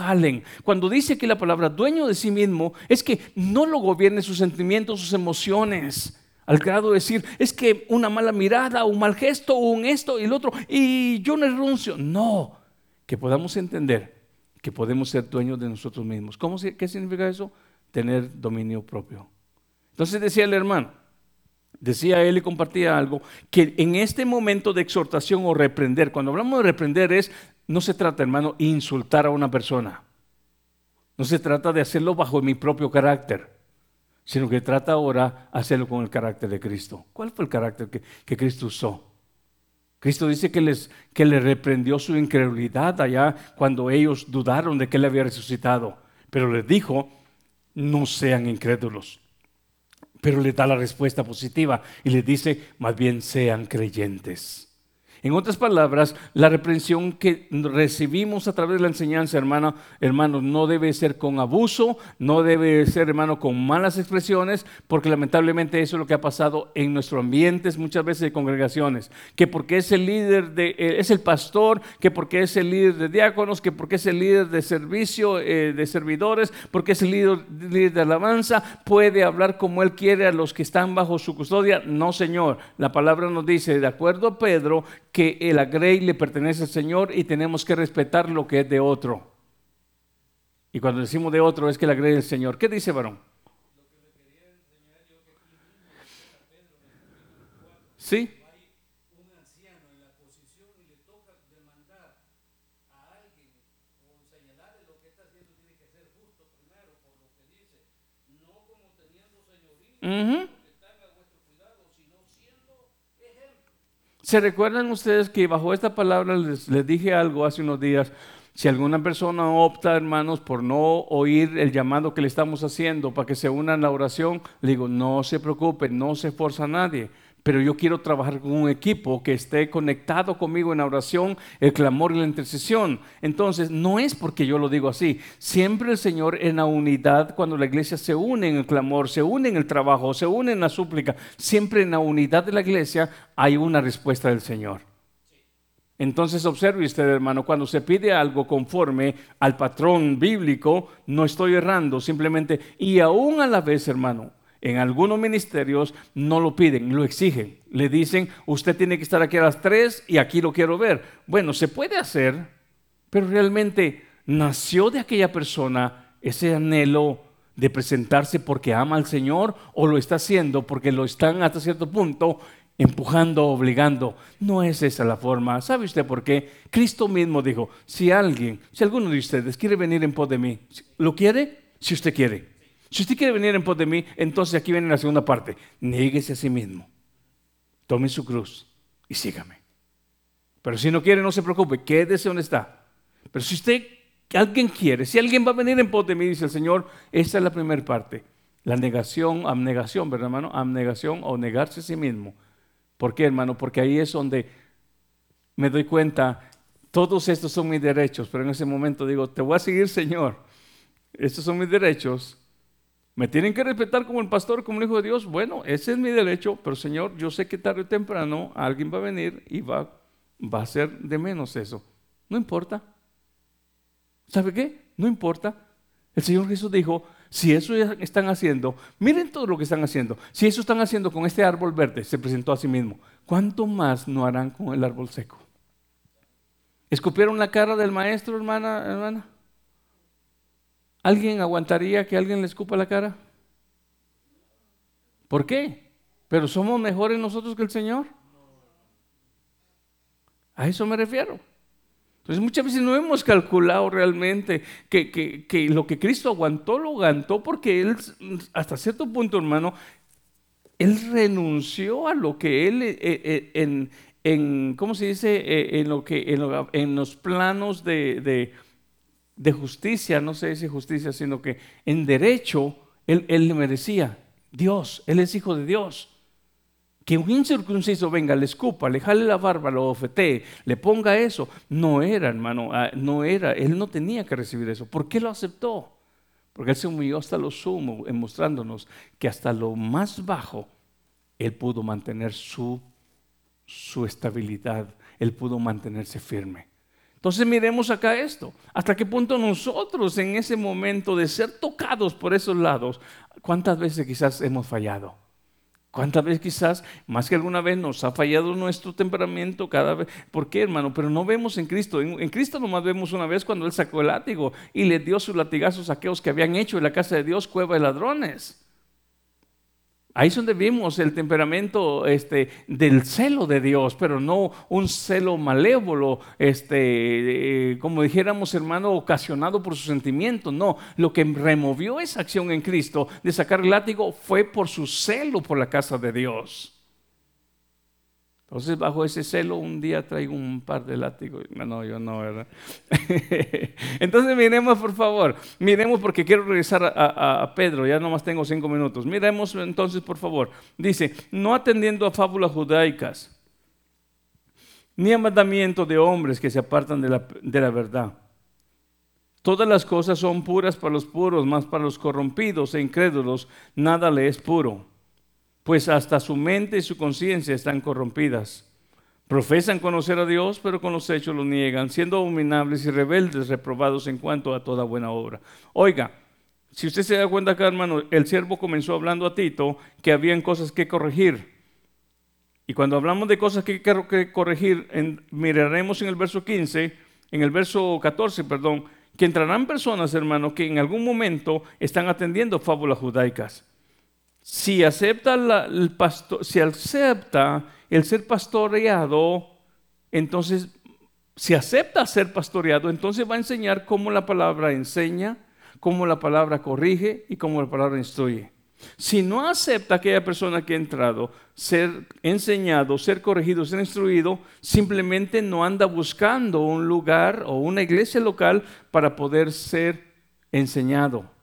Cuando dice que la palabra dueño de sí mismo, es que no lo gobierne sus sentimientos, sus emociones al grado de decir, es que una mala mirada, un mal gesto, un esto y el otro, y yo no renuncio. No, que podamos entender que podemos ser dueños de nosotros mismos. ¿Cómo, ¿Qué significa eso? Tener dominio propio. Entonces decía el hermano, decía él y compartía algo, que en este momento de exhortación o reprender, cuando hablamos de reprender es, no se trata, hermano, insultar a una persona. No se trata de hacerlo bajo mi propio carácter sino que trata ahora hacerlo con el carácter de Cristo. ¿Cuál fue el carácter que, Cristo usó? Cristo dice que les, que le reprendió su incredulidad allá cuando ellos dudaron de que él había resucitado, pero les dijo, no sean incrédulos. Pero les da la respuesta positiva y les dice, más bien sean creyentes. En otras palabras, la reprensión que recibimos a través de la enseñanza, hermano, hermano, no debe ser con abuso, no debe ser, hermano, con malas expresiones, porque lamentablemente eso es lo que ha pasado en nuestros ambientes muchas veces de congregaciones, que porque es el líder de, eh, es el pastor, que porque es el líder de diáconos, que porque es el líder de servicio, eh, de servidores, porque es el líder, líder de alabanza, puede hablar como él quiere a los que están bajo su custodia. No, Señor, la palabra nos dice, de acuerdo a Pedro, que el agrey le pertenece al Señor y tenemos que respetar lo que es de otro. Y cuando decimos de otro es que el agrey es del Señor. ¿Qué dice varón? ¿Sí? Uh ¿Se recuerdan ustedes que bajo esta palabra les, dije algo hace unos días? Si alguna persona opta, hermanos, por no oír el llamado que le estamos haciendo para que se una a la oración, le digo, no se preocupe, no se esforza a nadie pero yo quiero trabajar con un equipo que esté conectado conmigo en la oración, el clamor y la intercesión. Entonces, no es porque yo lo digo así. Siempre el Señor en la unidad, cuando la iglesia se une en el clamor, se une en el trabajo, se une en la súplica, siempre en la unidad de la iglesia hay una respuesta del Señor. Entonces observe usted, hermano, cuando se pide algo conforme al patrón bíblico, no estoy errando, simplemente, y aún a la vez, hermano, en algunos ministerios no lo piden, lo exigen. Le dicen, usted tiene que estar aquí a las 3 y aquí lo quiero ver. Bueno, se puede hacer, pero realmente nació de aquella persona ese anhelo de presentarse porque ama al Señor o lo está haciendo porque lo están hasta cierto punto empujando, obligando. No es esa la forma. ¿Sabe usted por qué? Cristo mismo dijo, si alguien, si alguno de ustedes quiere venir en pos de mí, ¿lo quiere? Si usted quiere. Si usted quiere venir en pos de mí, entonces aquí viene la segunda parte. Niéguese a sí mismo. Tome su cruz y sígame. Pero si no quiere, no se preocupe, quédese donde está. Pero si usted, alguien quiere, si alguien va a venir en pos de mí, dice el Señor, esa es la primera parte. La negación, abnegación, ¿verdad, hermano? Abnegación o negarse a sí mismo ¿Por qué, hermano? Porque ahí es donde me doy cuenta, todos estos son mis derechos, pero en ese momento digo, te voy a seguir, Señor. Estos son mis derechos. Me tienen que respetar como el pastor, como el hijo de Dios. Bueno, ese es mi derecho, pero Señor, yo sé que tarde o temprano alguien va a venir y va, va a ser de menos eso. No importa. ¿Sabe qué? No importa. El Señor Jesús dijo, si eso están haciendo, miren todo lo que están haciendo. Si eso están haciendo con este árbol verde, se presentó a sí mismo. ¿Cuánto más no harán con el árbol seco? ¿Escupieron la cara del maestro, hermana, hermana? ¿Alguien aguantaría que alguien le escupa la cara? ¿Por qué? ¿Pero somos mejores nosotros que el Señor? A eso me refiero. Entonces muchas veces no hemos calculado realmente que, lo que Cristo aguantó, lo aguantó porque Él, hasta cierto punto, hermano, Él renunció a lo que Él, eh, eh, en, ¿cómo se dice? Eh, en, lo que, en, los planos de, justicia, no sé si justicia, sino que en derecho, Él, él merecía. Dios, Él es hijo de Dios que un incircunciso venga, le escupa, le jale la barba, lo ofetee, le ponga eso. No era, hermano, ah, no era, él no tenía que recibir eso. ¿Por qué lo aceptó? Porque él se humilló hasta lo sumo, mostrándonos que hasta lo más bajo él pudo mantener su, su estabilidad, él pudo mantenerse firme. Entonces miremos acá esto. ¿Hasta qué punto nosotros en ese momento de ser tocados por esos lados, cuántas veces quizás hemos fallado? ¿Cuántas veces quizás, más que alguna vez, nos ha fallado nuestro temperamento cada vez? ¿Por qué, hermano? Pero no vemos en Cristo. En, Cristo nomás vemos una vez cuando Él sacó el látigo y le dio sus latigazos a aquellos que habían hecho en la casa de Dios cueva de ladrones. Ahí es donde vimos el temperamento este, del celo de Dios, pero no un celo malévolo, este, eh, como dijéramos hermano, ocasionado por su sentimiento. No, lo que removió esa acción en Cristo de sacar el látigo fue por su celo por la casa de Dios. Entonces, bajo ese celo, un día traigo un par de látigos. No, yo no, ¿verdad? Entonces, miremos, por favor. Miremos porque quiero regresar a, Pedro. Ya nomás tengo cinco minutos. Miremos entonces, por favor. Dice, no atendiendo a fábulas judaicas, ni a mandamiento de hombres que se apartan de la, de la verdad. Todas las cosas son puras para los puros, más para los corrompidos e incrédulos, nada le es puro pues hasta su mente y su conciencia están corrompidas. Profesan conocer a Dios, pero con los hechos lo niegan, siendo abominables y rebeldes, reprobados en cuanto a toda buena obra. Oiga, si usted se da cuenta acá, hermano, el siervo comenzó hablando a Tito que habían cosas que corregir. Y cuando hablamos de cosas que hay que corregir, miraremos en el verso 15, en el verso 14, perdón, que entrarán personas, hermano, que en algún momento están atendiendo fábulas judaicas si acepta, el el ser pastoreado, entonces, si acepta ser pastoreado, entonces va a enseñar cómo la palabra enseña, cómo la palabra corrige y cómo la palabra instruye. Si no acepta aquella persona que ha entrado ser enseñado, ser corregido, ser instruido, simplemente no anda buscando un lugar o una iglesia local para poder ser enseñado.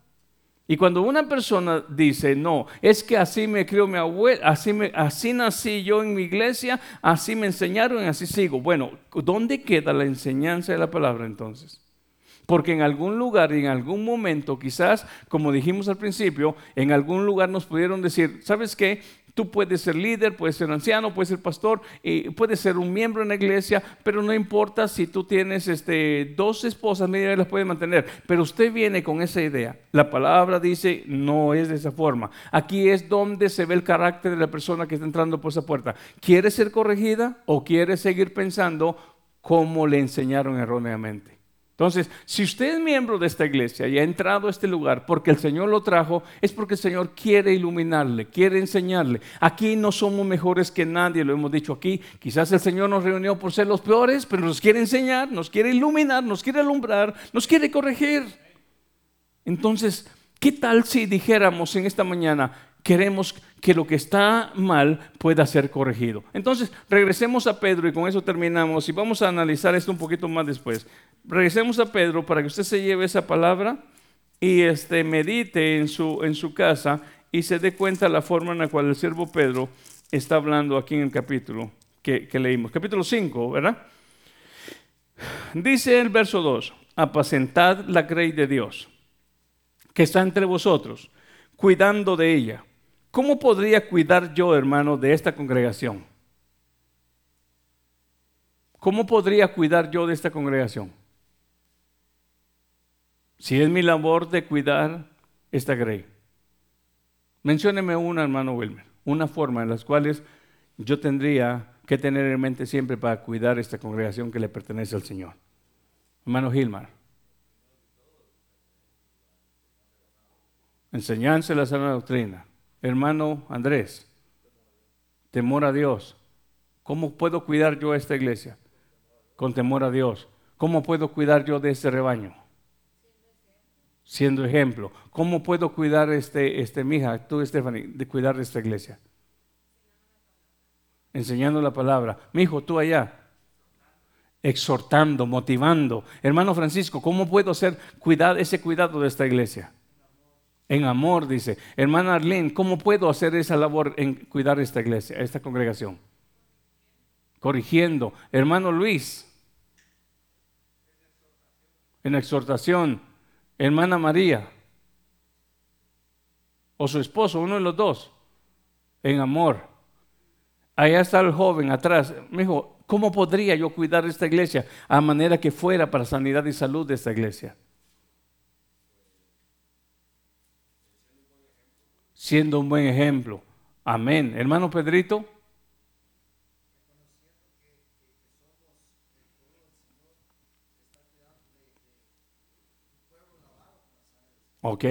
Y cuando una persona dice, no, es que así me crió mi abuela, así, me, así nací yo en mi iglesia, así me enseñaron y así sigo. Bueno, ¿dónde queda la enseñanza de la palabra entonces? Porque en algún lugar y en algún momento, quizás, como dijimos al principio, en algún lugar nos pudieron decir, ¿sabes qué? Tú puedes ser líder, puedes ser anciano, puedes ser pastor, y puedes ser un miembro en la iglesia, pero no importa si tú tienes este, dos esposas, media las puedes mantener. Pero usted viene con esa idea. La palabra dice, no es de esa forma. Aquí es donde se ve el carácter de la persona que está entrando por esa puerta. ¿Quiere ser corregida o quiere seguir pensando como le enseñaron erróneamente? Entonces, si usted es miembro de esta iglesia y ha entrado a este lugar porque el Señor lo trajo, es porque el Señor quiere iluminarle, quiere enseñarle. Aquí no somos mejores que nadie, lo hemos dicho aquí. Quizás el Señor nos reunió por ser los peores, pero nos quiere enseñar, nos quiere iluminar, nos quiere alumbrar, nos quiere corregir. Entonces, ¿qué tal si dijéramos en esta mañana, queremos que lo que está mal pueda ser corregido. Entonces, regresemos a Pedro y con eso terminamos y vamos a analizar esto un poquito más después. Regresemos a Pedro para que usted se lleve esa palabra y este, medite en su, en su casa y se dé cuenta la forma en la cual el siervo Pedro está hablando aquí en el capítulo que, leímos. Capítulo 5, ¿verdad? Dice el verso 2, apacentad la grey de Dios, que está entre vosotros, cuidando de ella ¿Cómo podría cuidar yo, hermano, de esta congregación? ¿Cómo podría cuidar yo de esta congregación? Si es mi labor de cuidar esta grey. Mencióneme una, hermano Wilmer, una forma en las cuales yo tendría que tener en mente siempre para cuidar esta congregación que le pertenece al Señor. Hermano Gilmar. Enseñanza la sana doctrina. Hermano Andrés, temor a Dios. ¿Cómo puedo cuidar yo a esta iglesia? Con temor a Dios. ¿Cómo puedo cuidar yo de este rebaño? Siendo ejemplo. ¿Cómo puedo cuidar este, este, mi hija, tú, Stephanie, de cuidar de esta iglesia? Enseñando la palabra. Mi hijo, tú allá. Exhortando, motivando. Hermano Francisco, ¿cómo puedo hacer cuidar, ese cuidado de esta iglesia? En amor, dice. Hermana Arlene, ¿cómo puedo hacer esa labor en cuidar esta iglesia, esta congregación? Corrigiendo. Hermano Luis, en exhortación. Hermana María, o su esposo, uno de los dos, en amor. Allá está el joven atrás. Me dijo, ¿cómo podría yo cuidar esta iglesia a manera que fuera para sanidad y salud de esta iglesia? Siendo un buen ejemplo. Amén. Hermano Pedrito. Ok.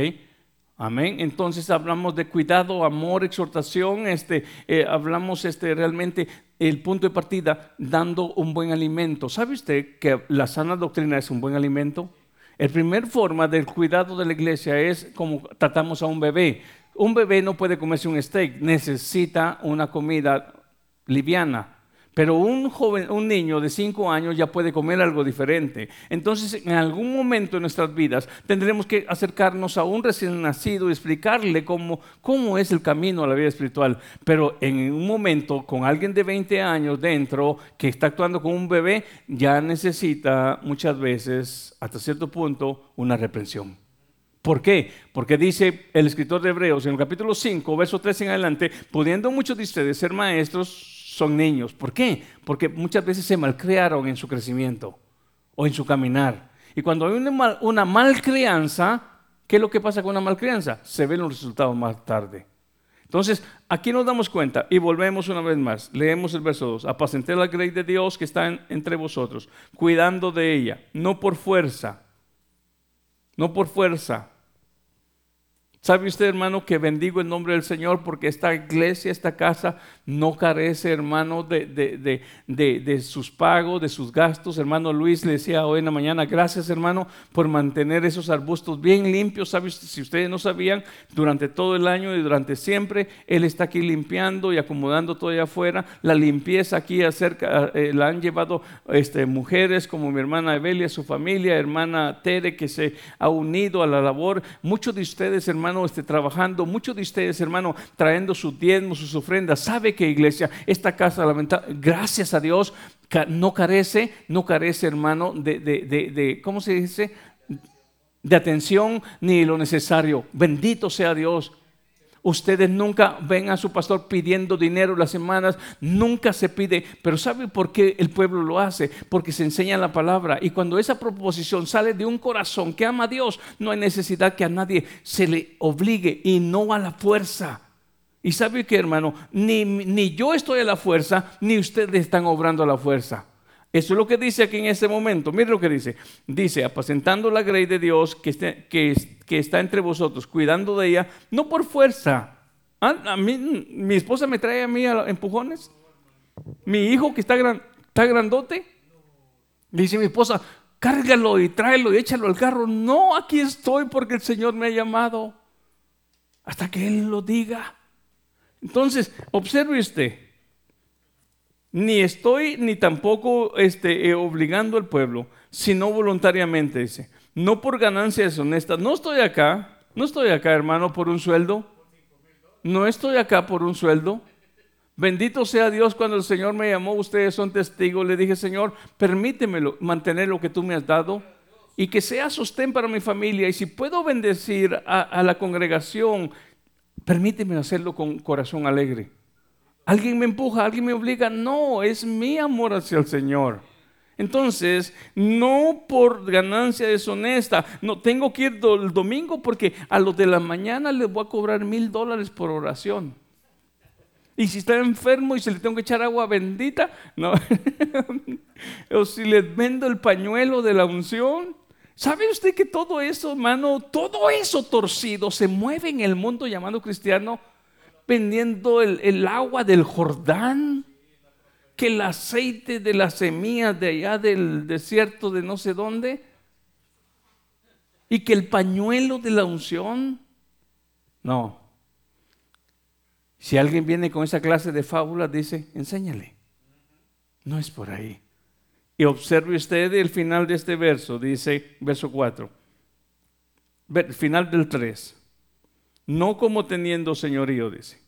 Amén. Entonces hablamos de cuidado, amor, exhortación. Este, eh, hablamos este, realmente el punto de partida dando un buen alimento. ¿Sabe usted que la sana doctrina es un buen alimento? El primer forma del cuidado de la iglesia es como tratamos a un bebé. Un bebé no puede comerse un steak, necesita una comida liviana. Pero un niño de 5 años ya puede comer algo diferente. Entonces, en algún momento de nuestras vidas tendremos que acercarnos a un recién nacido y explicarle cómo, cómo es el camino a la vida espiritual. Pero en un momento, con alguien de 20 años dentro que está actuando como un bebé, ya necesita muchas veces, hasta cierto punto, una reprensión. ¿Por qué? Porque dice el escritor de Hebreos en el capítulo 5, verso 3 en adelante, pudiendo muchos de ustedes ser maestros, son niños. ¿Por qué? Porque muchas veces se malcriaron en su crecimiento o en su caminar. Y cuando hay una, mal, una malcrianza, ¿qué es lo que pasa con una malcrianza? Se ven los resultados más tarde. Entonces, aquí nos damos cuenta y volvemos una vez más. Leemos el verso 2. Apacenté la grey de Dios que está entre vosotros, cuidando de ella, no por fuerza, no por fuerza, ¿Sabe usted, hermano, que bendigo el nombre del Señor porque esta iglesia, esta casa, no carece, hermano, de, de, de, de, sus pagos, de sus gastos? Hermano Luis le decía hoy en la mañana, gracias, hermano, por mantener esos arbustos bien limpios. ¿Sabe usted, si ustedes no sabían, durante todo el año y durante siempre, Él está aquí limpiando y acomodando todo allá afuera. La limpieza aquí acerca, eh, la han llevado este, mujeres como mi hermana Evelia, su familia, hermana Tere, que se ha unido a la labor. Muchos de ustedes, hermano, esté trabajando, muchos de ustedes, hermano, trayendo sus diezmos, sus ofrendas, sabe que iglesia, esta casa, gracias a Dios, no carece, no carece, hermano, de, de, de, de ¿cómo se dice? De atención ni lo necesario. Bendito sea Dios. Ustedes nunca ven a su pastor pidiendo dinero las semanas, nunca se pide, pero ¿sabe por qué el pueblo lo hace? Porque se enseña la palabra y cuando esa proposición sale de un corazón que ama a Dios, no hay necesidad que a nadie se le obligue y no a la fuerza. Y sabe que hermano, ni, ni yo estoy a la fuerza, ni ustedes están obrando a la fuerza. Eso es lo que dice aquí en ese momento. Mire lo que dice. Dice, apacentando la grey de Dios que, está entre vosotros, cuidando de ella, no por fuerza. Ah, a, mí, mi esposa me trae a mí empujones. Mi hijo que está, gran, está grandote. Dice mi esposa, cárgalo y tráelo y échalo al carro. No, aquí estoy porque el Señor me ha llamado. Hasta que Él lo diga. Entonces, observe usted ni estoy ni tampoco este, eh, obligando al pueblo, sino voluntariamente, dice. No por ganancias honestas. No estoy acá, no estoy acá, hermano, por un sueldo. No estoy acá por un sueldo. Bendito sea Dios cuando el Señor me llamó, ustedes son testigos. Le dije, Señor, permítemelo mantener lo que tú me has dado y que sea sostén para mi familia. Y si puedo bendecir a, a la congregación, permíteme hacerlo con corazón alegre. Alguien me empuja, alguien me obliga. No, es mi amor hacia el Señor. Entonces, no por ganancia deshonesta, no tengo que ir el domingo porque a los de la mañana les voy a cobrar mil dólares por oración. Y si está enfermo y se le tengo que echar agua bendita, no. o si les vendo el pañuelo de la unción. ¿Sabe usted que todo eso, hermano, todo eso torcido se mueve en el mundo llamado cristiano? Vendiendo el, agua del Jordán, que el aceite de las semillas de allá del desierto de no sé dónde, y que el pañuelo de la unción. No. Si alguien viene con esa clase de fábulas, dice, enséñale. No es por ahí. Y observe usted el final de este verso, dice verso 4, final del 3 no como teniendo señorío, dice.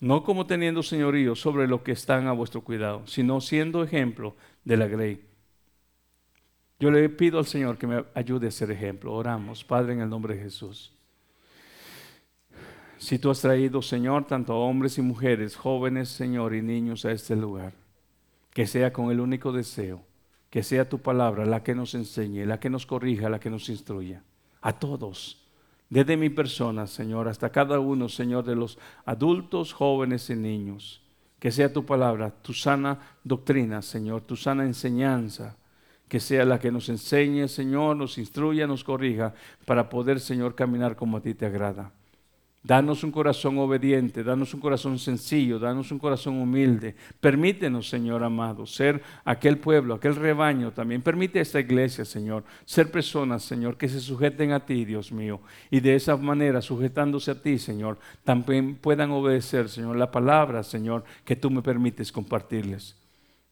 No como teniendo señorío sobre lo que están a vuestro cuidado, sino siendo ejemplo de la grey. Yo le pido al Señor que me ayude a ser ejemplo. Oramos, Padre, en el nombre de Jesús. Si tú has traído, Señor, tanto a hombres y mujeres, jóvenes, Señor, y niños a este lugar, que sea con el único deseo que sea tu palabra la que nos enseñe, la que nos corrija, la que nos instruya. A todos, desde mi persona, Señor, hasta cada uno, Señor, de los adultos, jóvenes y niños. Que sea tu palabra, tu sana doctrina, Señor, tu sana enseñanza. Que sea la que nos enseñe, Señor, nos instruya, nos corrija, para poder, Señor, caminar como a ti te agrada. Danos un corazón obediente, danos un corazón sencillo, danos un corazón humilde. Permítenos, Señor amado, ser aquel pueblo, aquel rebaño también. Permite a esta iglesia, Señor, ser personas, Señor, que se sujeten a ti, Dios mío. Y de esa manera, sujetándose a ti, Señor, también puedan obedecer, Señor, la palabra, Señor, que tú me permites compartirles.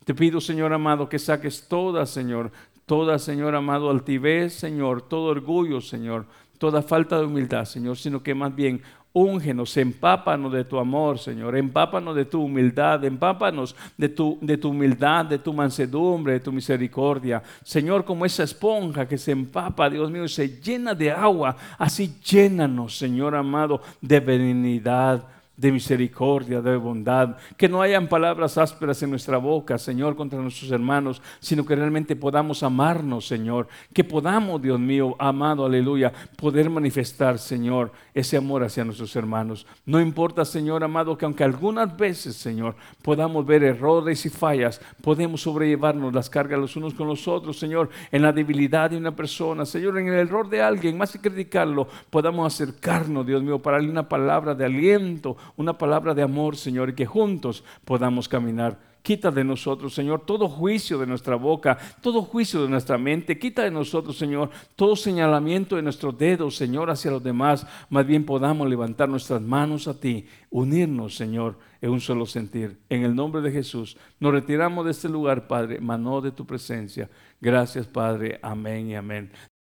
Te pido, Señor amado, que saques toda, Señor, toda, Señor amado, altivez, Señor, todo orgullo, Señor, toda falta de humildad, Señor, sino que más bien Úngenos, empápanos de tu amor, Señor, empápanos de tu humildad, empápanos de tu, de tu humildad, de tu mansedumbre, de tu misericordia. Señor, como esa esponja que se empapa, Dios mío, y se llena de agua, así llénanos, Señor amado, de benignidad, de misericordia, de bondad. Que no hayan palabras ásperas en nuestra boca, Señor, contra nuestros hermanos, sino que realmente podamos amarnos, Señor. Que podamos, Dios mío, amado, aleluya, poder manifestar, Señor, ese amor hacia nuestros hermanos. No importa, Señor amado, que aunque algunas veces, Señor, podamos ver errores y fallas, podemos sobrellevarnos las cargas los unos con los otros, Señor, en la debilidad de una persona, Señor, en el error de alguien, más que criticarlo, podamos acercarnos, Dios mío, para darle una palabra de aliento, una palabra de amor, Señor, y que juntos podamos caminar. Quita de nosotros, Señor, todo juicio de nuestra boca, todo juicio de nuestra mente. Quita de nosotros, Señor, todo señalamiento de nuestros dedos, Señor, hacia los demás. Más bien podamos levantar nuestras manos a ti, unirnos, Señor, en un solo sentir. En el nombre de Jesús, nos retiramos de este lugar, Padre, mano de tu presencia. Gracias, Padre. Amén y amén.